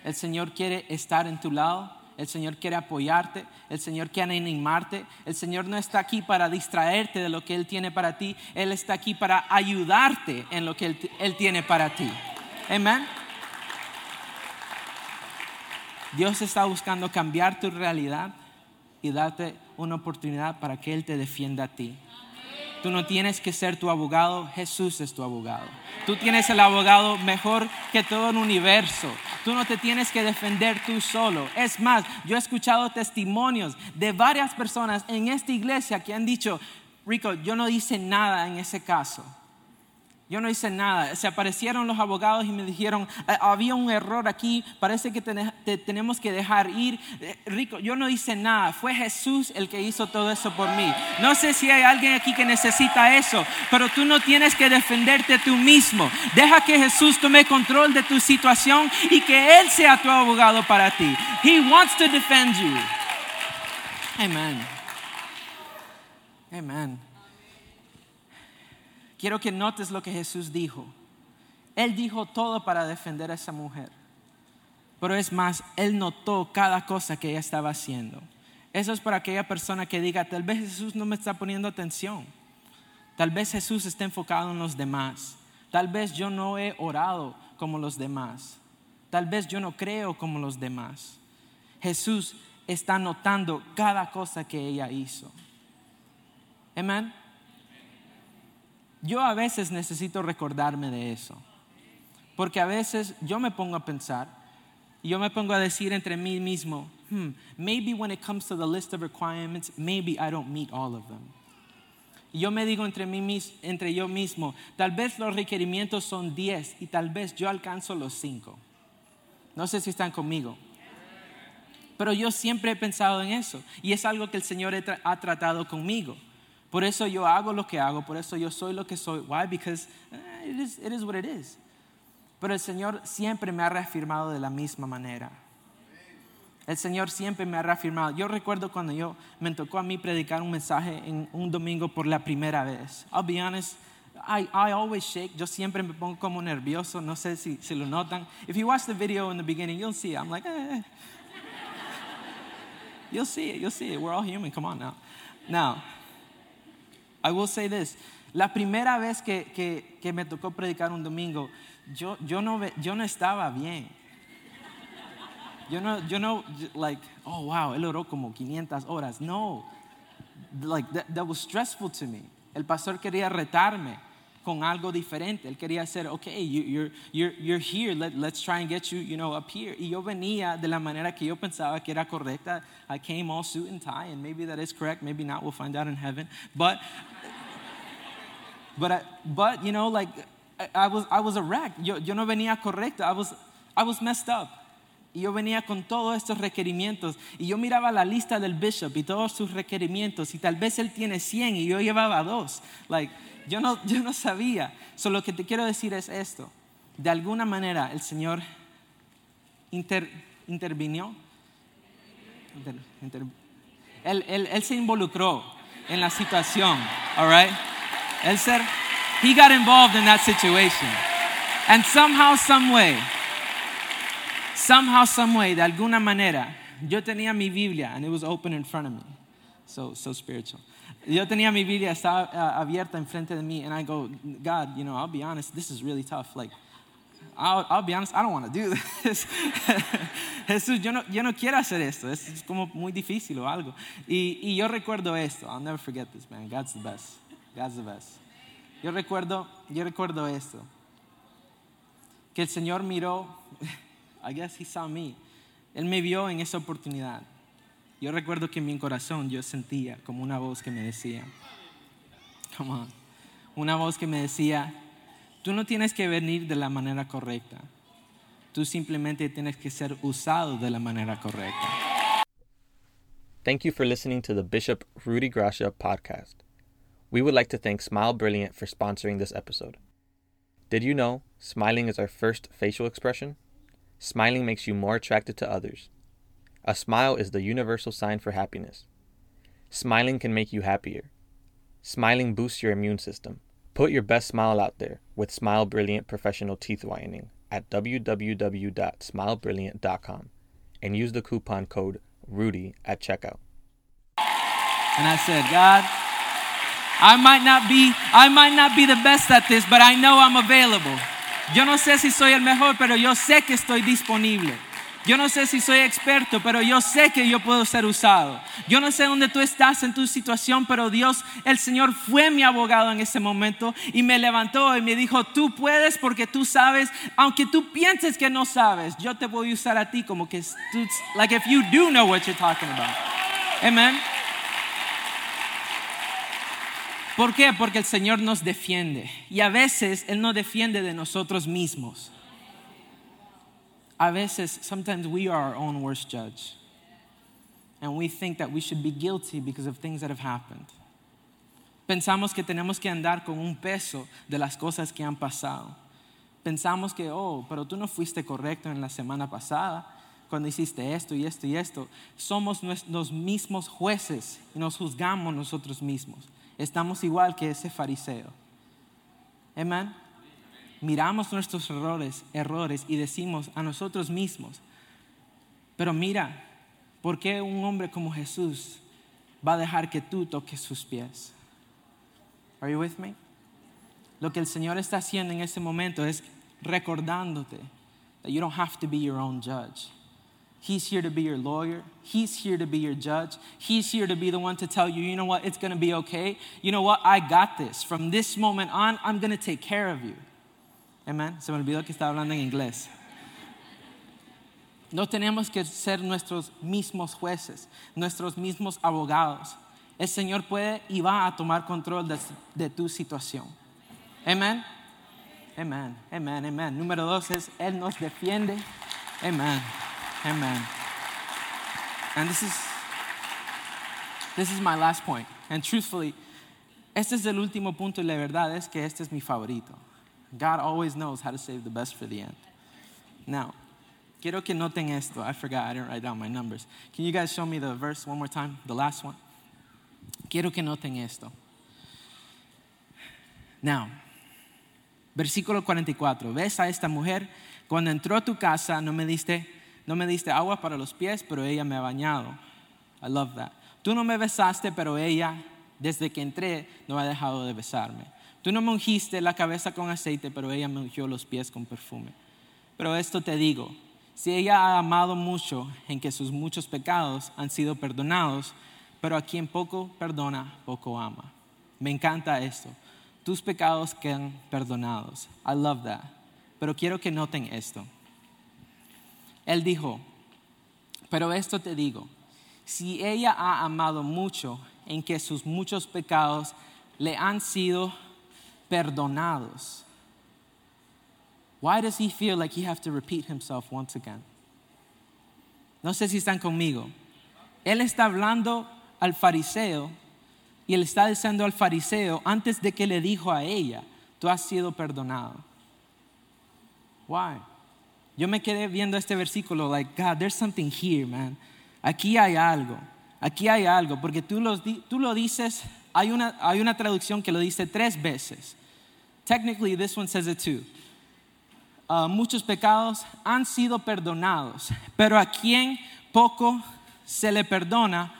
El Señor quiere estar en tu lado. El Señor quiere apoyarte. El Señor quiere animarte. El Señor no está aquí para distraerte de lo que Él tiene para ti. Él está aquí para ayudarte en lo que Él, Él tiene para ti. Amén. Dios está buscando cambiar tu realidad y darte una oportunidad para que Él te defienda a ti. Tú no tienes que ser tu abogado, Jesús es tu abogado. Tú tienes el abogado mejor que todo el universo. Tú no te tienes que defender tú solo. Es más, yo he escuchado testimonios de varias personas en esta iglesia que han dicho, Rico, yo no hice nada en ese caso. Yo no hice nada. Se aparecieron los abogados y me dijeron, "Eh, había un error aquí, parece que tene- te tenemos que dejar ir. Eh, Rico, yo no hice nada. Fue Jesús el que hizo todo eso por mí. No sé si hay alguien aquí que necesita eso, pero tú no tienes que defenderte tú mismo. Deja que Jesús tome control de tu situación y que Él sea tu abogado para ti. He wants to defend you. Amen. Amen quiero que notes lo que Jesús dijo. Él dijo todo para defender a esa mujer. Pero es más, Él notó cada cosa que ella estaba haciendo. Eso es para aquella persona que diga, tal vez Jesús no me está poniendo atención. Tal vez Jesús está enfocado en los demás. Tal vez yo no he orado como los demás. Tal vez yo no creo como los demás. Jesús está notando cada cosa que ella hizo. Amén. Yo a veces necesito recordarme de eso. Porque a veces yo me pongo a pensar y yo me pongo a decir entre mí mismo, hmm, maybe when it comes to the list of requirements, maybe I don't meet all of them. Yo me digo entre, mí, entre yo mismo, tal vez los requerimientos son 10 y tal vez yo alcanzo los 5. No sé si están conmigo. Pero yo siempre he pensado en eso y es algo que el Señor ha tratado conmigo. Por eso yo hago lo que hago, por eso yo soy lo que soy. Why? Because eh, it is, it is what it is. Pero el Señor siempre me ha reafirmado de la misma manera. El Señor siempre me ha reafirmado. Yo recuerdo cuando yo me tocó a mí predicar un mensaje en un domingo por la primera vez. I'll be honest, I, I always shake. Yo siempre me pongo como nervioso. No sé si, si lo notan. If you watch the video in the beginning, you'll see. I'm like, eh. You'll see it. You'll see it. We're all human. Come on now. Now, I will say this. La primera vez que, que, que me tocó predicar un domingo, yo, yo, no, yo no estaba bien. Yo no, yo no, like, oh wow, él oró como 500 horas. No, like, that, that was stressful to me. El pastor quería retarme con algo diferente. Él quería hacer, okay, you, you're, you're, you're here, Let, let's try and get you, you know, up here. Y yo venía de la manera que yo pensaba que era correcta. I came all suit and tie, and maybe that is correct, maybe not, we'll find out in heaven. But but, I, but you know, like, I, I was, I was a wreck. Yo, yo no venía correcto. I was, I was messed up. Y yo venía con todos estos requerimientos. Y yo miraba la lista del bishop y todos sus requerimientos. Y tal vez él tiene 100 y yo llevaba dos. Like, yo no, yo no sabía. Solo lo que te quiero decir es esto. De alguna manera el Señor inter, intervinió. Inter- inter- él se involucró en la situación. All right? Él ser, he got involved in that situation. And somehow, some way, somehow, some way, de alguna manera, yo tenía mi Biblia and it was open in front of me. So, so spiritual. Yo tenía mi Biblia, estaba uh, abierta enfrente de mí, and I go, God, you know, I'll be honest, this is really tough. Like, I'll, I'll be honest, I don't want to do this. Jesús, yo no, yo no quiero hacer esto, es, como muy difícil o algo. Y, y yo recuerdo esto, I'll never forget this, man. God's the best. God's the best. Yo recuerdo, yo recuerdo esto, que el Señor miró, I guess he saw me, Él me vio en esa oportunidad. Yo recuerdo que en mi corazón yo sentía como una voz que me decía, come on, una voz que me decía, tú no tienes que venir de la manera correcta, tú simplemente tienes que ser usado de la manera correcta. Thank you for listening to the Bishop Rudy Gracia podcast. We would like to thank Smile Brilliant for sponsoring this episode. Did you know smiling is our first facial expression? Smiling makes you more attracted to others. A smile is the universal sign for happiness. Smiling can make you happier. Smiling boosts your immune system. Put your best smile out there with Smile Brilliant Professional Teeth Whitening at www.smilebrilliant.com and use the coupon code RUDY at checkout. And I said, God, I might not be, I might not be the best at this, but I know I'm available. Yo no sé si soy el mejor, pero yo sé que estoy disponible. Yo no sé si soy experto, pero yo sé que yo puedo ser usado. Yo no sé dónde tú estás en tu situación, pero Dios, el Señor fue mi abogado en ese momento y me levantó y me dijo, tú puedes porque tú sabes, aunque tú pienses que no sabes, yo te voy a usar a ti como que, tú, like if you do know what you're talking about. Amen. ¿Por qué? Porque el Señor nos defiende. Y a veces Él no defiende de nosotros mismos. A veces, sometimes we are our own worst judge. And we think that we should be guilty because of things that have happened. Pensamos que tenemos que andar con un peso de las cosas que han pasado. Pensamos que, oh, pero tú no fuiste correcto en la semana pasada cuando hiciste esto y esto y esto. Somos los mismos jueces y nos juzgamos nosotros mismos. Estamos igual que ese fariseo. Amén. Miramos nuestros errores, errores y decimos a nosotros mismos, pero mira, ¿por qué un hombre como Jesús va a dejar que tú toques sus pies? Are you with me? Lo que el Señor está haciendo en ese momento es recordándote that you don't have to be your own judge. He's here to be your lawyer. He's here to be your judge. He's here to be the one to tell you, you know what, it's going to be okay. You know what, I got this. From this moment on, I'm going to take care of you. Amen. Se me olvidó que estaba hablando en inglés. No tenemos que ser nuestros mismos jueces, nuestros mismos abogados. El Señor puede y va a tomar control de, de tu situación. Amén. Amén. Amén. Amén. Número dos es, Él nos defiende. Amén. Amen. And this is this is my last point. And truthfully, este es el último punto y la verdad es que este es mi favorito. God always knows how to save the best for the end. Now, quiero que noten esto. I forgot, I didn't write down my numbers. Can you guys show me the verse one more time? The last one. Quiero que noten esto. Now, versículo 44. ¿Ves a esta mujer? Cuando entró a tu casa no me diste no me diste agua para los pies, pero ella me ha bañado. I love that. Tú no me besaste, pero ella, desde que entré, no ha dejado de besarme. Tú no me ungiste la cabeza con aceite, pero ella me ungió los pies con perfume. Pero esto te digo, si ella ha amado mucho en que sus muchos pecados han sido perdonados, pero a quien poco perdona, poco ama. Me encanta esto. Tus pecados quedan perdonados. I love that. Pero quiero que noten esto. Él dijo, pero esto te digo, si ella ha amado mucho en que sus muchos pecados le han sido perdonados, why does he feel like he have to repeat himself once again? No sé si están conmigo. Él está hablando al fariseo y él está diciendo al fariseo antes de que le dijo a ella, tú has sido perdonado. Why? Yo me quedé viendo este versículo, like, God, there's something here, man. Aquí hay algo, aquí hay algo, porque tú lo, tú lo dices, hay una, hay una traducción que lo dice tres veces. Technically, this one says it too. ah, muchos pecados han sido perdonados, pero a quien poco se le perdona,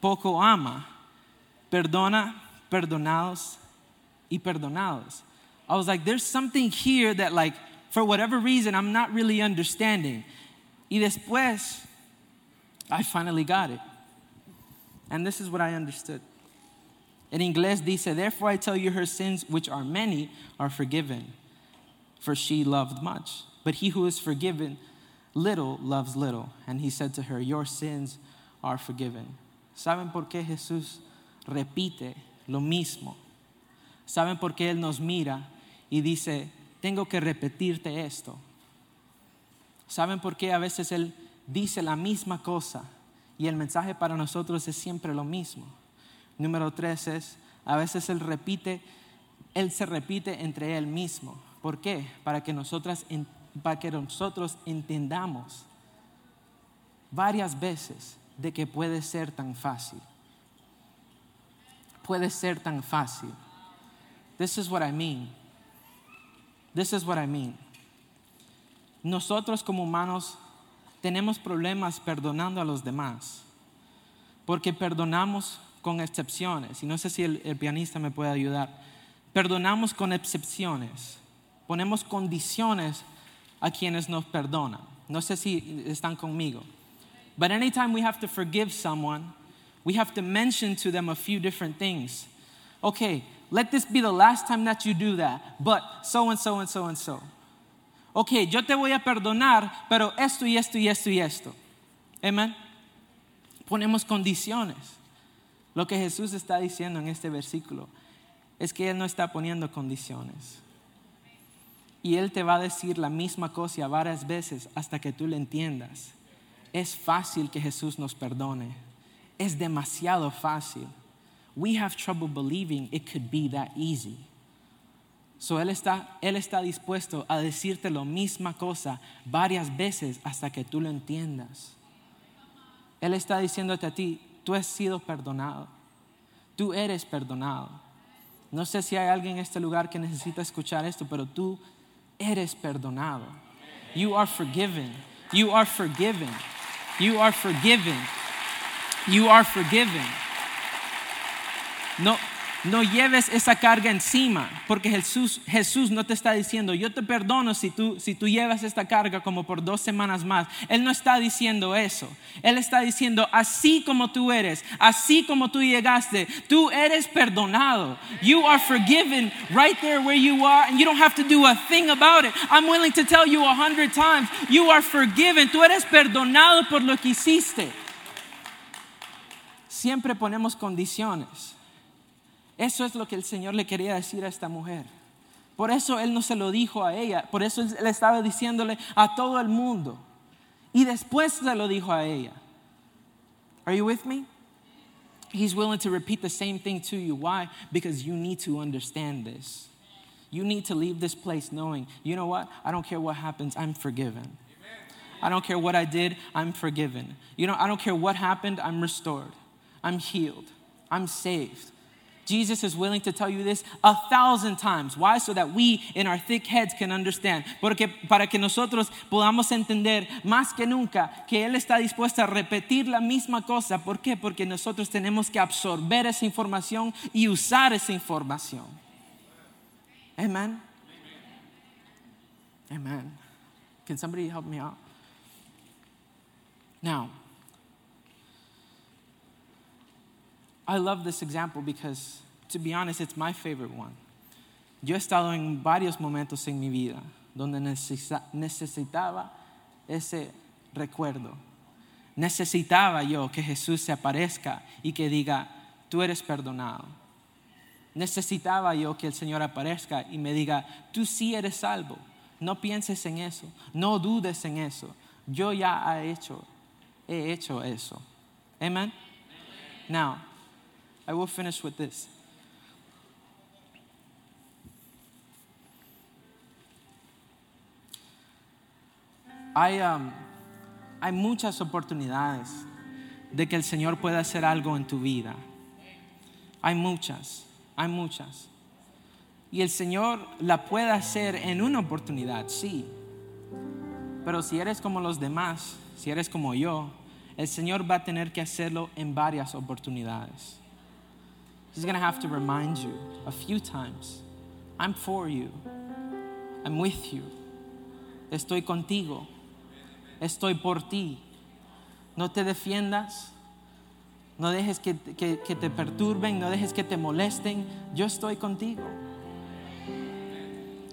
poco ama. Perdona, perdonados y perdonados. I was like, there's something here that, like, for whatever reason, I'm not really understanding. Y después, I finally got it. And this is what I understood. En inglés dice, Therefore I tell you, her sins, which are many, are forgiven, for she loved much. But he who is forgiven little loves little. And he said to her, Your sins are forgiven. ¿Saben por qué Jesús repite lo mismo? ¿Saben por qué Él nos mira y dice, tengo que repetirte esto? ¿Saben por qué a veces Él dice la misma cosa y el mensaje para nosotros es siempre lo mismo? Número tres es, a veces Él repite, Él se repite entre Él mismo. ¿Por qué? Para que, nosotras, para que nosotros entendamos varias veces de que puede ser tan fácil. Puede ser tan fácil. This is what I mean. This is what I mean. Nosotros como humanos tenemos problemas perdonando a los demás, porque perdonamos con excepciones, y no sé si el, el pianista me puede ayudar, perdonamos con excepciones, ponemos condiciones a quienes nos perdonan. No sé si están conmigo. But anytime we have to forgive someone, we have to mention to them a few different things. Okay, let this be the last time that you do that, but so and so and so and so. Okay, yo te voy a perdonar, pero esto y esto y esto y esto. Amen. Ponemos condiciones. Lo que Jesús está diciendo en este versículo es que Él no está poniendo condiciones. Y Él te va a decir la misma cosa varias veces hasta que tú le entiendas. Es fácil que Jesús nos perdone. Es demasiado fácil. We have trouble believing it could be that easy. So él está, él está dispuesto a decirte la misma cosa varias veces hasta que tú lo entiendas. Él está diciéndote a ti, tú has sido perdonado. Tú eres perdonado. No sé si hay alguien en este lugar que necesita escuchar esto, pero tú eres perdonado. You are forgiven. You are forgiven. You are forgiven. You are forgiven. No, no lleves esa carga encima, porque Jesús, Jesús no te está diciendo, yo te perdono si tú, si tú llevas esta carga como por dos semanas más. Él no está diciendo eso. Él está diciendo, así como tú eres, así como tú llegaste, tú eres perdonado. You are forgiven right there where you are, and you don't have to do a thing about it. I'm willing to tell you a hundred times, you are forgiven. Tú eres perdonado por lo que hiciste. Siempre ponemos condiciones. Eso es lo que el Señor le quería decir a esta mujer. Por eso Él no se lo dijo a ella, por eso Él estaba diciéndole a todo el mundo. Y después se lo dijo a ella. Are you with me? He's willing to repeat the same thing to you. Why? Because you need to understand this. You need to leave this place knowing, you know what? I don't care what happens, I'm forgiven. I don't care what I did, I'm forgiven. You know, I don't care what happened, I'm restored. I'm healed. I'm saved. Jesus is willing to tell you this a thousand times. Why? So that we in our thick heads can understand. Porque para que nosotros podamos entender más que nunca que Él está dispuesto a repetir la misma cosa. ¿Por qué? Porque nosotros tenemos que absorber esa información y usar esa información. Amen. Amen. Can somebody help me out? Now, I love this example because, to be honest, it's my favorite one. Yo he estado en varios momentos en mi vida donde necesitaba ese recuerdo. Necesitaba yo que Jesús se aparezca y que diga, tú eres perdonado. Necesitaba yo que el Señor aparezca y me diga, tú sí eres salvo. No pienses en eso, no dudes en eso. Yo ya he hecho, he hecho eso. Amen. Now, I will finish with this. Hay, um, hay muchas oportunidades de que el Señor pueda hacer algo en tu vida. Hay muchas, hay muchas. Y el Señor la puede hacer en una oportunidad, sí. Pero si eres como los demás, si eres como yo, el Señor va a tener que hacerlo en varias oportunidades. He's going to have to remind you a few times I'm for you, I'm with you, estoy contigo, estoy por ti. No te defiendas, no dejes que, que, que te perturben, no dejes que te molesten. Yo estoy contigo.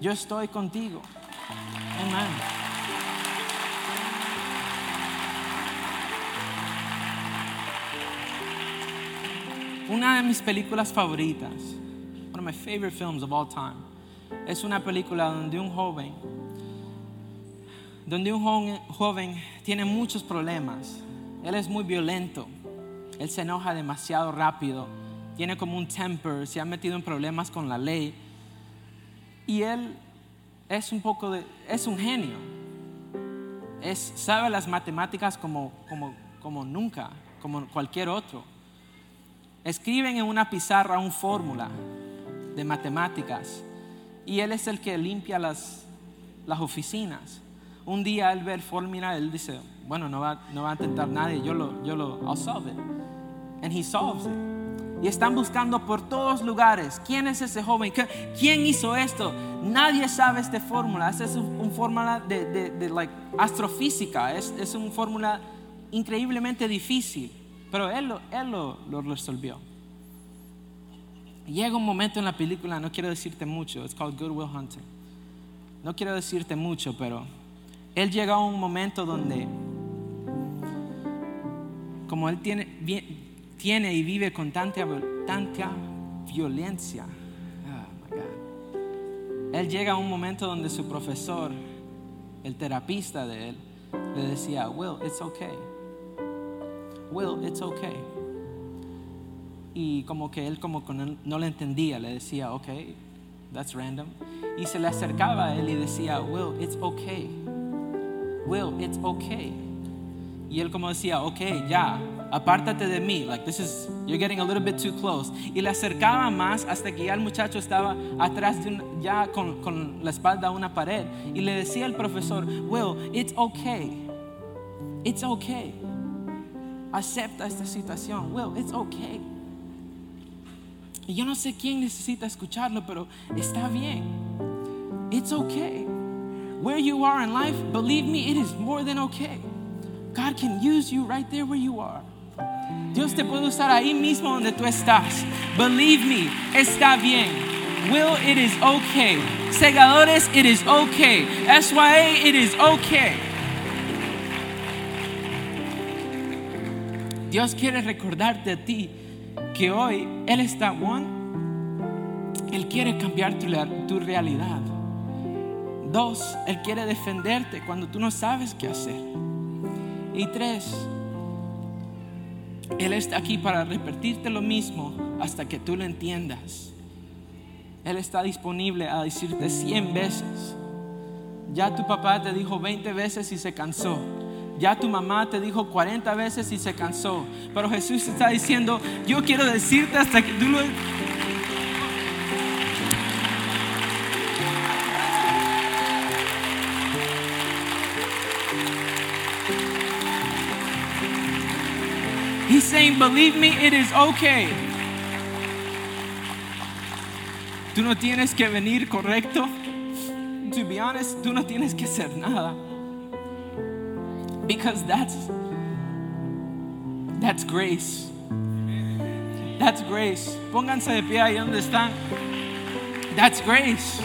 Yo estoy contigo. Amén. Una de mis películas favoritas, one of my favorite films of all time, es una película donde un joven, donde un joven, joven tiene muchos problemas. Él es muy violento, él se enoja demasiado rápido, tiene como un temper, se ha metido en problemas con la ley y él es un poco de, es un genio. Es, sabe las matemáticas como, como, como nunca, como cualquier otro. Escriben en una pizarra una fórmula de matemáticas y él es el que limpia las, las oficinas. Un día él ve el fórmula, él dice, bueno, no va, no va a intentar nadie, yo lo, yo lo, I'll solve it. And he solves it. Y están buscando por todos lugares. ¿Quién es ese joven? ¿Quién hizo esto? Nadie sabe esta fórmula. Es una fórmula de, de, de like, astrofísica. Es, es una fórmula increíblemente difícil. Pero él, él lo, resolvió. Llega un momento en la película, no quiero decirte mucho. Es called Good Will Hunting. No quiero decirte mucho, pero él llega a un momento donde, como él tiene, tiene y vive con tanta, tanta violencia. Oh. Él llega a un momento donde su profesor, el terapista de él, le decía, Will, it's okay. Will, it's okay. Y como que él como que no, le entendía, le decía, okay, that's random. Y se le acercaba a él y decía, Will, it's okay. Will, it's okay. Y él como decía, okay, ya, apártate de mí, like this is, you're getting a little bit too close. Y le acercaba más hasta que ya el muchacho estaba atrás de un, ya con, con la espalda a una pared. Y le decía al profesor, Will, it's okay. It's okay. Acepta esta situación. Will, it's okay. Yo no sé quién necesita escucharlo, pero está bien. It's okay. Where you are in life, believe me, it is more than okay. God can use you right there where you are. Dios te puede usar ahí mismo donde tú estás. Believe me, está bien. Will, it is okay. Segadores, it is okay. SYA, it is okay. Dios quiere recordarte a ti que hoy Él está one. Él quiere cambiar tu, tu realidad. Dos, Él quiere defenderte cuando tú no sabes qué hacer. Y tres, Él está aquí para repetirte lo mismo hasta que tú lo entiendas. Él está disponible a decirte 100 veces. Ya tu papá te dijo 20 veces y se cansó. Ya tu mamá te dijo 40 veces y se cansó. Pero Jesús está diciendo, yo quiero decirte hasta que tú lo... He's saying, believe me, it is okay. Tú no tienes que venir correcto. To be honest, tú no tienes que hacer nada. Because that's that's grace. That's grace. Pónganse de pie ahí donde están. That's grace.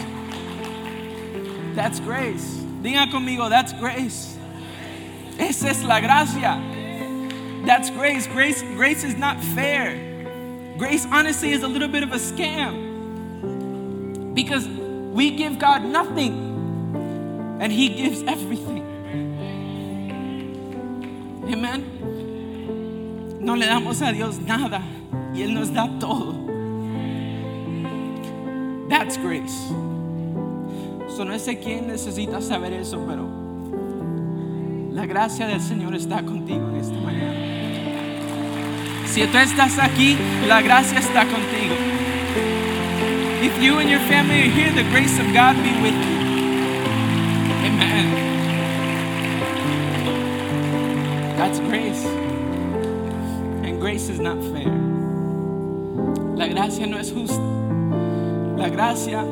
That's grace. Diga conmigo, that's grace. Esa es la gracia. That's grace. Grace grace is not fair. Grace honestly is a little bit of a scam. Because we give God nothing and he gives everything. Amen. No le damos a Dios nada y Él nos da todo. That's grace. So no sé quién necesita saber eso, pero la gracia del Señor está contigo en esta mañana. Si tú estás aquí, la gracia está contigo. If you and your family are here, the grace of God be with you. Amen. That's grace. And grace is not fair. La gracia no es justa. La gracia,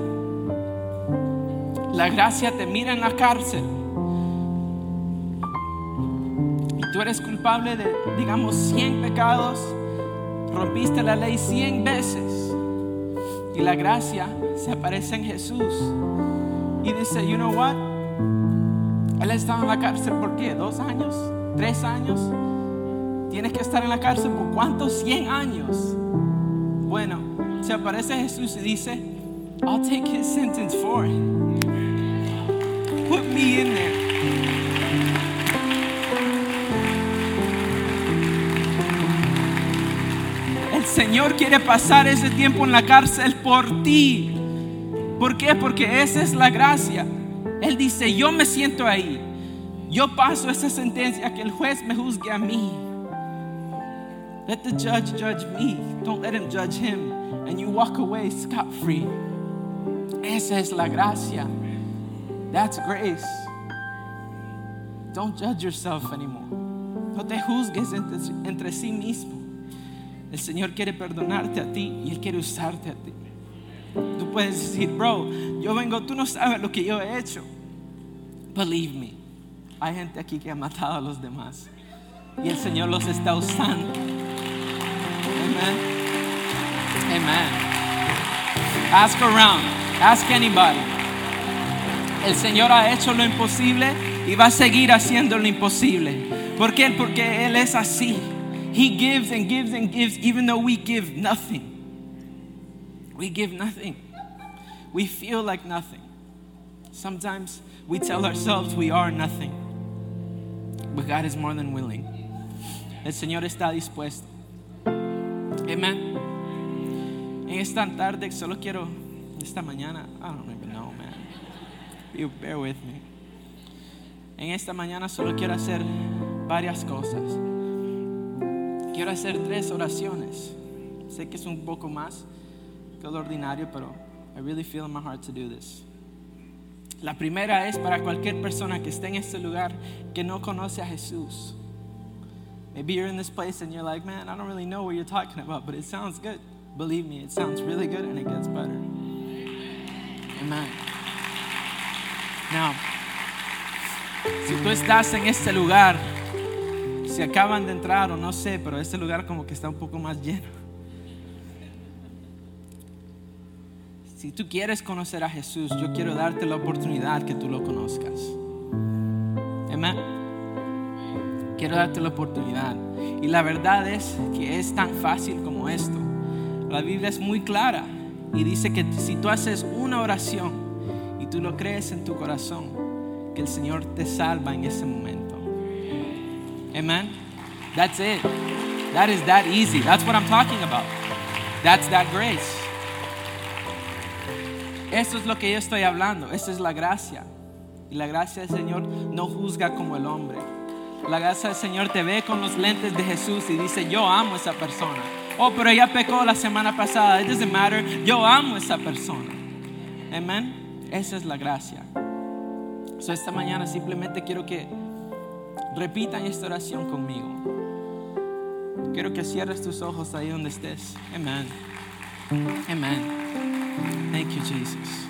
la gracia te mira en la cárcel. Y tú eres culpable de, digamos, 100 pecados. Rompiste la ley 100 veces. Y la gracia se aparece en Jesús. Y dice, you know what? Él estaba en la cárcel por qué? ¿Dos años? ¿Tres años? Tienes que estar en la cárcel por cuántos? 100 años. Bueno, se aparece Jesús y dice, I'll take his sentence for him. Put me in there. El Señor quiere pasar ese tiempo en la cárcel por ti. ¿Por qué? Porque esa es la gracia. Él dice, yo me siento ahí. Yo paso esa sentencia que el juez me juzgue a mí. Let the judge judge me. Don't let him judge him. And you walk away scot free. Esa es la gracia. That's grace. Don't judge yourself anymore. No te juzgues entre, entre sí mismo. El Señor quiere perdonarte a ti y Él quiere usarte a ti. Tú puedes decir, bro, yo vengo, tú no sabes lo que yo he hecho. Believe me, hay gente aquí que ha matado a los demás y el Señor los está usando. Amen. Amen. Ask around, ask anybody. El Señor ha hecho lo imposible y va a seguir haciendo lo imposible. ¿Por qué? Porque Él es así. He gives and gives and gives, even though we give nothing. We give nothing. We feel like nothing. Sometimes we tell ourselves we are nothing. But God is more than willing. El Señor está dispuesto. Amen. En esta tarde solo quiero, esta mañana, I don't even know, man. You bear with me. En esta mañana solo quiero hacer varias cosas. Quiero hacer tres oraciones. Sé que es un poco más que lo ordinario, pero I really feel in my heart to do this. La primera es para cualquier persona que esté en este lugar que no conoce a Jesús. Maybe you're in this place and you're like, man, I don't really know what you're talking about, but it sounds good. Believe me, it sounds really good and it gets better. Amen. Now, si tú estás en este lugar, si acaban de entrar o no sé, pero este lugar como que está un poco más lleno. Si tú quieres conocer a Jesús, yo quiero darte la oportunidad que tú lo conozcas. Amén. Quiero darte la oportunidad. Y la verdad es que es tan fácil como esto. La Biblia es muy clara y dice que si tú haces una oración y tú lo crees en tu corazón, que el Señor te salva en ese momento. Amen. That's it. That is that easy. That's what I'm talking about. That's that grace. Eso es lo que yo estoy hablando. Esa es la gracia. Y la gracia del Señor no juzga como el hombre. La gracia del Señor te ve con los lentes de Jesús y dice, yo amo a esa persona. Oh, pero ella pecó la semana pasada. It doesn't matter. Yo amo a esa persona. Amén. Esa es la gracia. So, esta mañana simplemente quiero que repitan esta oración conmigo. Quiero que cierres tus ojos ahí donde estés. Amén. Amén. Thank you, Jesus.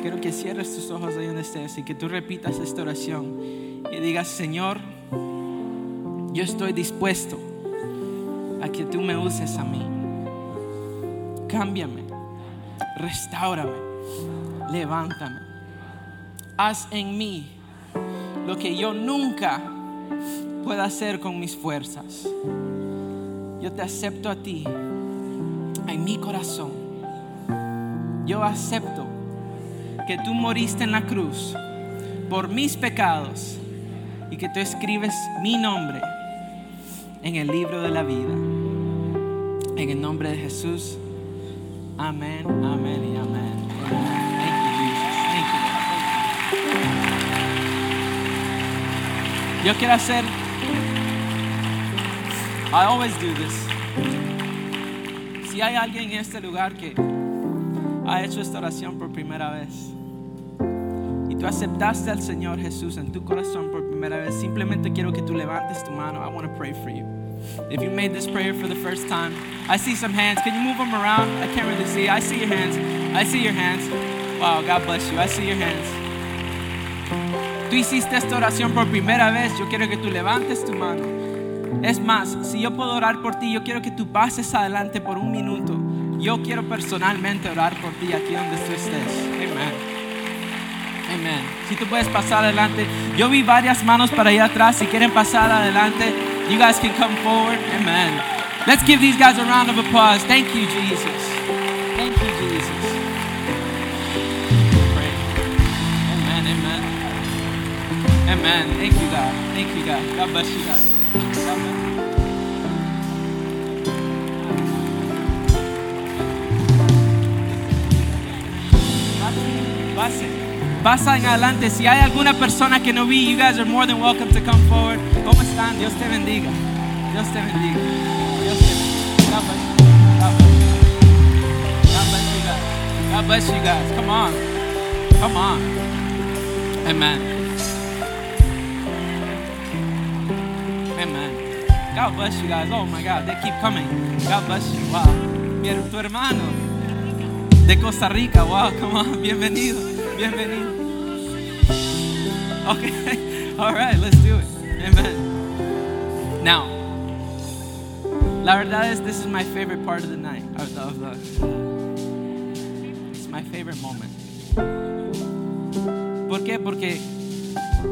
Quiero que cierres tus ojos ahí donde estés y que tú repitas esta oración y digas, Señor, yo estoy dispuesto a que tú me uses a mí. Cámbiame, restaurame, levántame. Haz en mí lo que yo nunca pueda hacer con mis fuerzas. Yo te acepto a ti en mi corazón. Yo acepto que tú moriste en la cruz por mis pecados y que tú escribes mi nombre en el libro de la vida. En el nombre de Jesús. Amén, amén y amén. Yo quiero hacer. I always do this. Si hay alguien en este lugar que ha hecho esta oración por primera vez y tú aceptaste al Señor Jesús en tu corazón por primera vez, simplemente quiero que tú levantes tu mano. I want to pray for you. If you made this prayer for the first time, I see some hands. Can you move them around? I can't really see. I see your hands. I see your hands. Wow, God bless you. I see your hands. Tú hiciste esta oración por primera vez. Yo quiero que tú levantes tu mano. Es más, si yo puedo orar por ti, yo quiero que tú pases adelante por un minuto. Yo quiero personalmente orar por ti aquí donde tú estés. Amen. Amen. Si tú puedes pasar adelante. Yo vi varias manos para allá atrás. Si quieren pasar adelante, you guys can come forward. Amen. Let's give these guys a round of applause. Thank you, Jesus. Thank you, Jesus. Amen. Amen. Amen. Thank you, God. Thank you, God. God bless you, guys. God Pase. Pasa en adelante. Si hay alguna persona que no vi, you guys are more than welcome to come forward. ¿Cómo están? Dios te bendiga. Dios te bendiga. Dios te bendiga. God bless you. God bless you. Guys. God bless you guys. Come on. Come on. Amen. Amen. God bless you guys. Oh my God, they keep coming. God bless you. Wow. Mi tu hermano de Costa Rica. Wow, come on. Bienvenido. Bienvenido. Okay. All right, let's do it. Amen. Now, la verdad es, this is my favorite part of the night. Of the, of the, it's my favorite moment. ¿Por qué? Porque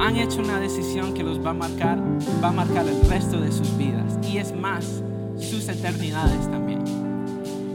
han hecho una decisión que los va a marcar, va a marcar el resto de sus vidas. Y es más, sus eternidades también.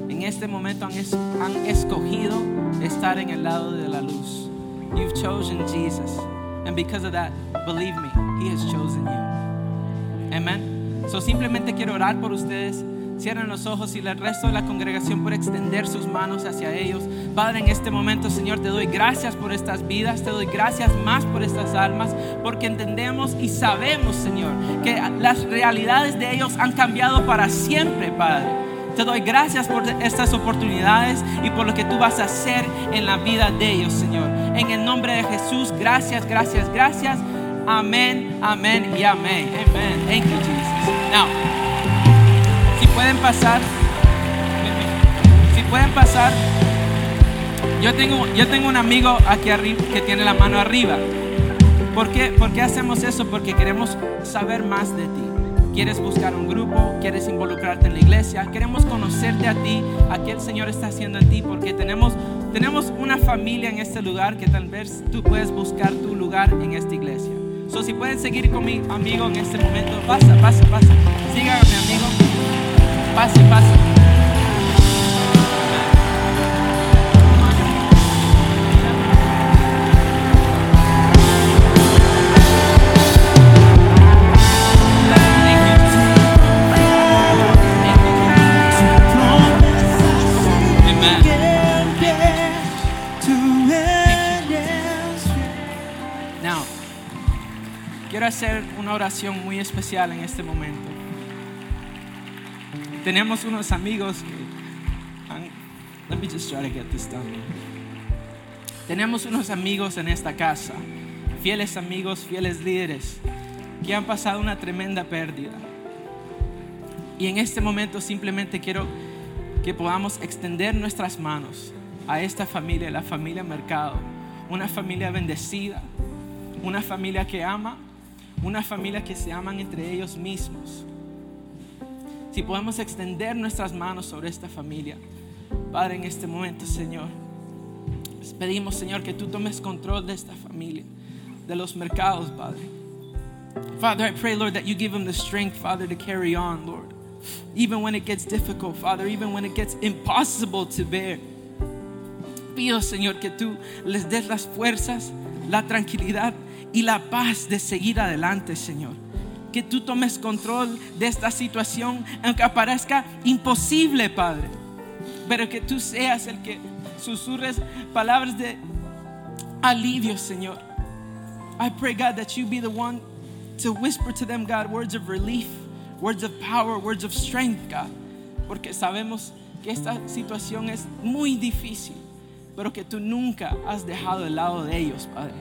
En este momento han, es- han escogido estar en el lado de la luz. You've chosen Jesus. And because of that, believe me, He has chosen you. Amen. So simplemente quiero orar por ustedes. Cierren los ojos y el resto de la congregación por extender sus manos hacia ellos. Padre, en este momento, Señor, te doy gracias por estas vidas, te doy gracias más por estas almas, porque entendemos y sabemos, Señor, que las realidades de ellos han cambiado para siempre, Padre. Te doy gracias por estas oportunidades y por lo que tú vas a hacer en la vida de ellos, Señor. En el nombre de Jesús, gracias, gracias, gracias. Amén, amén y amén. Amén. Thank you, Jesus. Now, si pueden pasar, si pueden pasar, yo tengo, yo tengo un amigo aquí arriba que tiene la mano arriba. ¿Por qué, ¿Por qué hacemos eso? Porque queremos saber más de ti. ¿Quieres buscar un grupo? ¿Quieres involucrarte en la iglesia? Queremos conocerte a ti, a qué el Señor está haciendo en ti, porque tenemos, tenemos una familia en este lugar que tal vez tú puedes buscar tu lugar en esta iglesia. So, si pueden seguir con mi amigo en este momento, pasa, pasa, pasa. Siga mi amigo. Pase, pase. Hacer una oración muy especial en este momento. Tenemos unos amigos que let me just try to get this done. Tenemos unos amigos en esta casa, fieles amigos, fieles líderes, que han pasado una tremenda pérdida. Y en este momento simplemente quiero que podamos extender nuestras manos a esta familia, la familia Mercado, una familia bendecida, una familia que ama, una familia que se aman entre ellos mismos. Si podemos extender nuestras manos sobre esta familia, Padre, en este momento, Señor, les pedimos, Señor, que tú tomes control de esta familia, de los mercados, Padre. Father, I pray, Lord, that you give them the strength, Father, to carry on, Lord. Even when it gets difficult, Father, even when it gets impossible to bear. Pido, Señor, que tú les des las fuerzas, la tranquilidad y la paz de seguir adelante, Señor. Que tú tomes control de esta situación, aunque parezca imposible, Padre. Pero que tú seas el que susurres palabras de alivio, Señor. I pray, God, that you be the one to whisper to them, God, words of relief, words of power, words of strength, God. Porque sabemos que esta situación es muy difícil. pero que tú nunca has dejado el lado de ellos, Padre.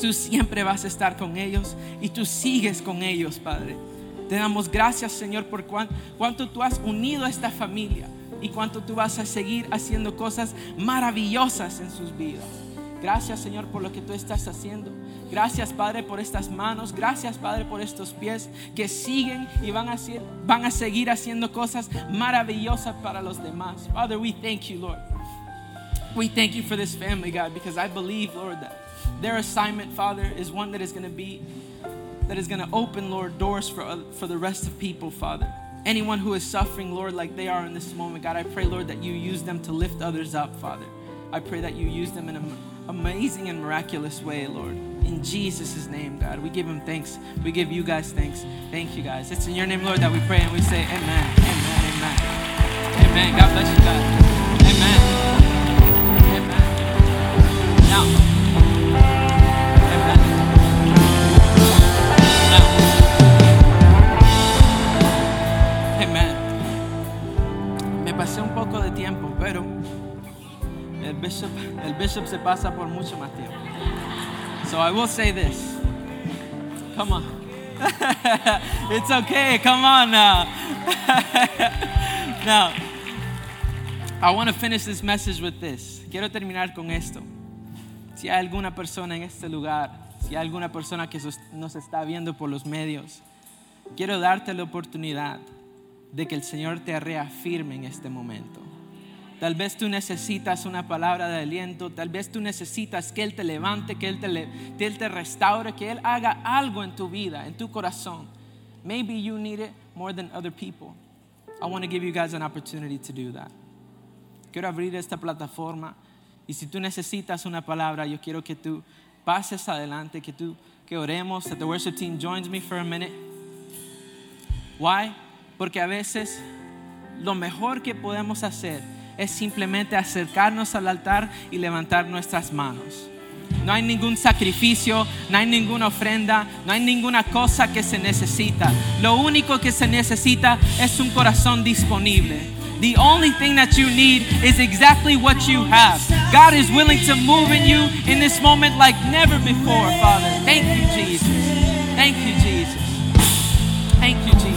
Tú siempre vas a estar con ellos y tú sigues con ellos, Padre. Te damos gracias, Señor, por cuánto tú has unido a esta familia y cuánto tú vas a seguir haciendo cosas maravillosas en sus vidas. Gracias, Señor, por lo que tú estás haciendo. Gracias, Padre, por estas manos. Gracias, Padre, por estos pies que siguen y van a, van a seguir haciendo cosas maravillosas para los demás. Father, we thank you, Lord. We thank you for this family, God, because I believe, Lord, that their assignment, Father, is one that is going to be that is going to open, Lord, doors for, for the rest of people, Father. Anyone who is suffering, Lord, like they are in this moment, God, I pray, Lord, that you use them to lift others up, Father. I pray that you use them in an amazing and miraculous way, Lord. In Jesus' name, God, we give him thanks. We give you guys thanks. Thank you, guys. It's in your name, Lord, that we pray and we say, Amen, Amen, Amen. Amen. God bless you, guys. Amen. Amen. Now, bishop, el bishop se pasa por mucho más tiempo. So I will say this. Come on. it's okay. Come on now. now, I want to finish this message with this. Quiero terminar con esto. Si hay alguna persona en este lugar, si hay alguna persona que nos está viendo por los medios, quiero darte la oportunidad de que el Señor te reafirme en este momento. Tal vez tú necesitas una palabra de aliento, tal vez tú necesitas que Él te levante, que Él te, restaure, que Él haga algo en tu vida, en tu corazón. Maybe you need it more than other people. I want to give you guys an opportunity to do that. Quiero abrir esta plataforma y si tú necesitas una palabra, yo quiero que tú pases adelante, que tú que oremos, that the worship team joins me for a minute. Why? Porque a veces lo mejor que podemos hacer es simplemente acercarnos al altar y levantar nuestras manos. No hay ningún sacrificio, no hay ninguna ofrenda, no hay ninguna cosa que se necesita. Lo único que se necesita es un corazón disponible. The only thing that you need is exactly what you have. God is willing to move in you in this moment like never before, Father. Thank you, Jesus. Thank you, Jesus. Thank you, Jesus.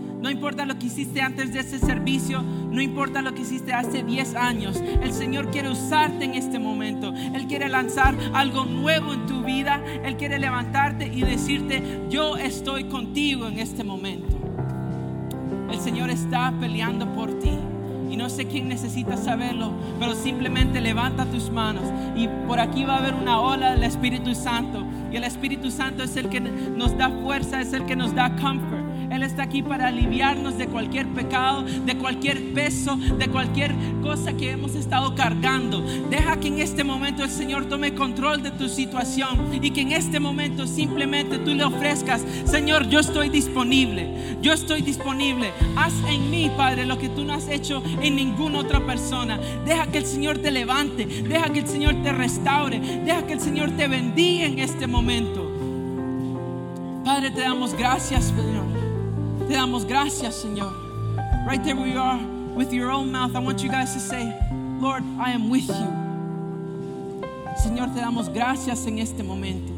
no importa lo que hiciste antes de ese servicio, no importa lo que hiciste hace 10 años. El Señor quiere usarte en este momento. Él quiere lanzar algo nuevo en tu vida. Él quiere levantarte y decirte, yo estoy contigo en este momento. El Señor está peleando por ti. Y no sé quién necesita saberlo, pero simplemente levanta tus manos. Y por aquí va a haber una ola del Espíritu Santo. Y el Espíritu Santo es el que nos da fuerza, es el que nos da comfort Él está aquí para aliviarnos de cualquier pecado, de cualquier peso, de cualquier cosa que hemos estado cargando. Deja que en este momento el Señor tome control de tu situación y que en este momento simplemente tú le ofrezcas, Señor, yo estoy disponible, yo estoy disponible. Haz en mí, Padre, lo que tú no has hecho en ninguna otra persona. Deja que el Señor te levante, deja que el Señor te restaure, deja que el Señor te bendiga en este momento. Padre, te damos gracias, Señor. Te damos gracias, Señor. Right there where you are, with your own mouth, I want you guys to say, Lord, I am with you. Señor, te damos gracias en este momento,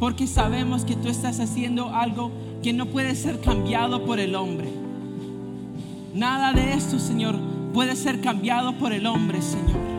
porque sabemos que tú estás haciendo algo que no puede ser cambiado por el hombre. Nada de esto, Señor, puede ser cambiado por el hombre, Señor.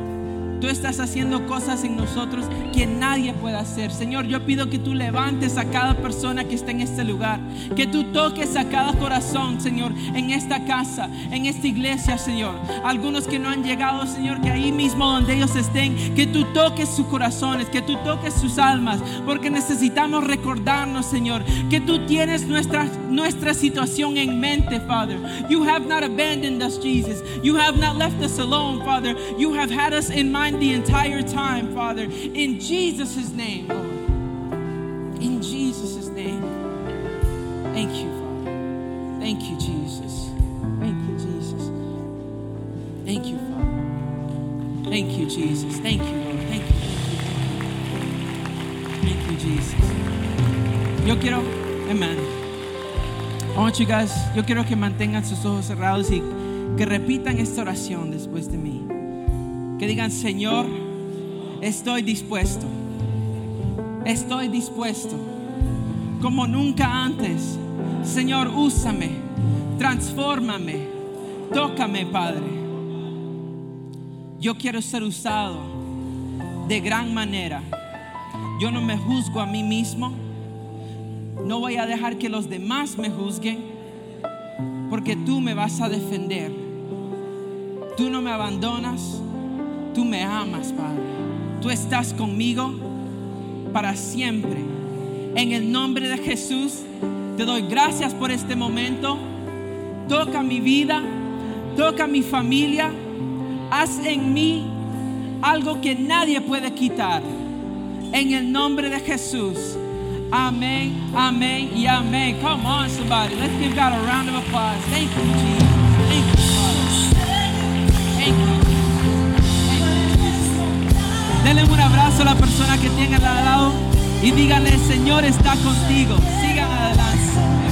Tú estás haciendo cosas en nosotros que nadie puede hacer. Señor, yo pido que tú levantes a cada persona que está en este lugar. Que tú toques a cada corazón, Señor, en esta casa, en esta iglesia, Señor. Algunos que no han llegado, Señor, que ahí mismo donde ellos estén, que tú toques sus corazones, que tú toques sus almas. Porque necesitamos recordarnos, Señor, que tú tienes nuestra, nuestra situación en mente, Father. You have not abandoned us, Jesus. You have not left us alone, Father. You have had us in mind the entire time, Father. In Jesus' name, Lord. In Jesus' name. Thank you, Father. Thank you, Jesus. Thank you, Jesus. Thank you, Father. Thank you, Jesus. Thank you, Lord. Thank you. Thank you, Jesus. Yo quiero, amen. I want you guys, yo quiero que mantengan sus ojos cerrados y que repitan esta oración después de mí. Que digan, Señor, estoy dispuesto. Estoy dispuesto. Como nunca antes. Señor, úsame. Transfórmame. Tócame, Padre. Yo quiero ser usado de gran manera. Yo no me juzgo a mí mismo. No voy a dejar que los demás me juzguen. Porque tú me vas a defender. Tú no me abandonas. Tú me amas, Padre. Tú estás conmigo para siempre. En el nombre de Jesús, te doy gracias por este momento. Toca mi vida, toca mi familia. Haz en mí algo que nadie puede quitar. En el nombre de Jesús. Amén, amén y amén. Come on, somebody. Let's give God a round of applause. Thank you, Jesus. Thank you, Father. Thank you. Denle un abrazo a la persona que tiene al lado y díganle, Señor está contigo. Sigan adelante.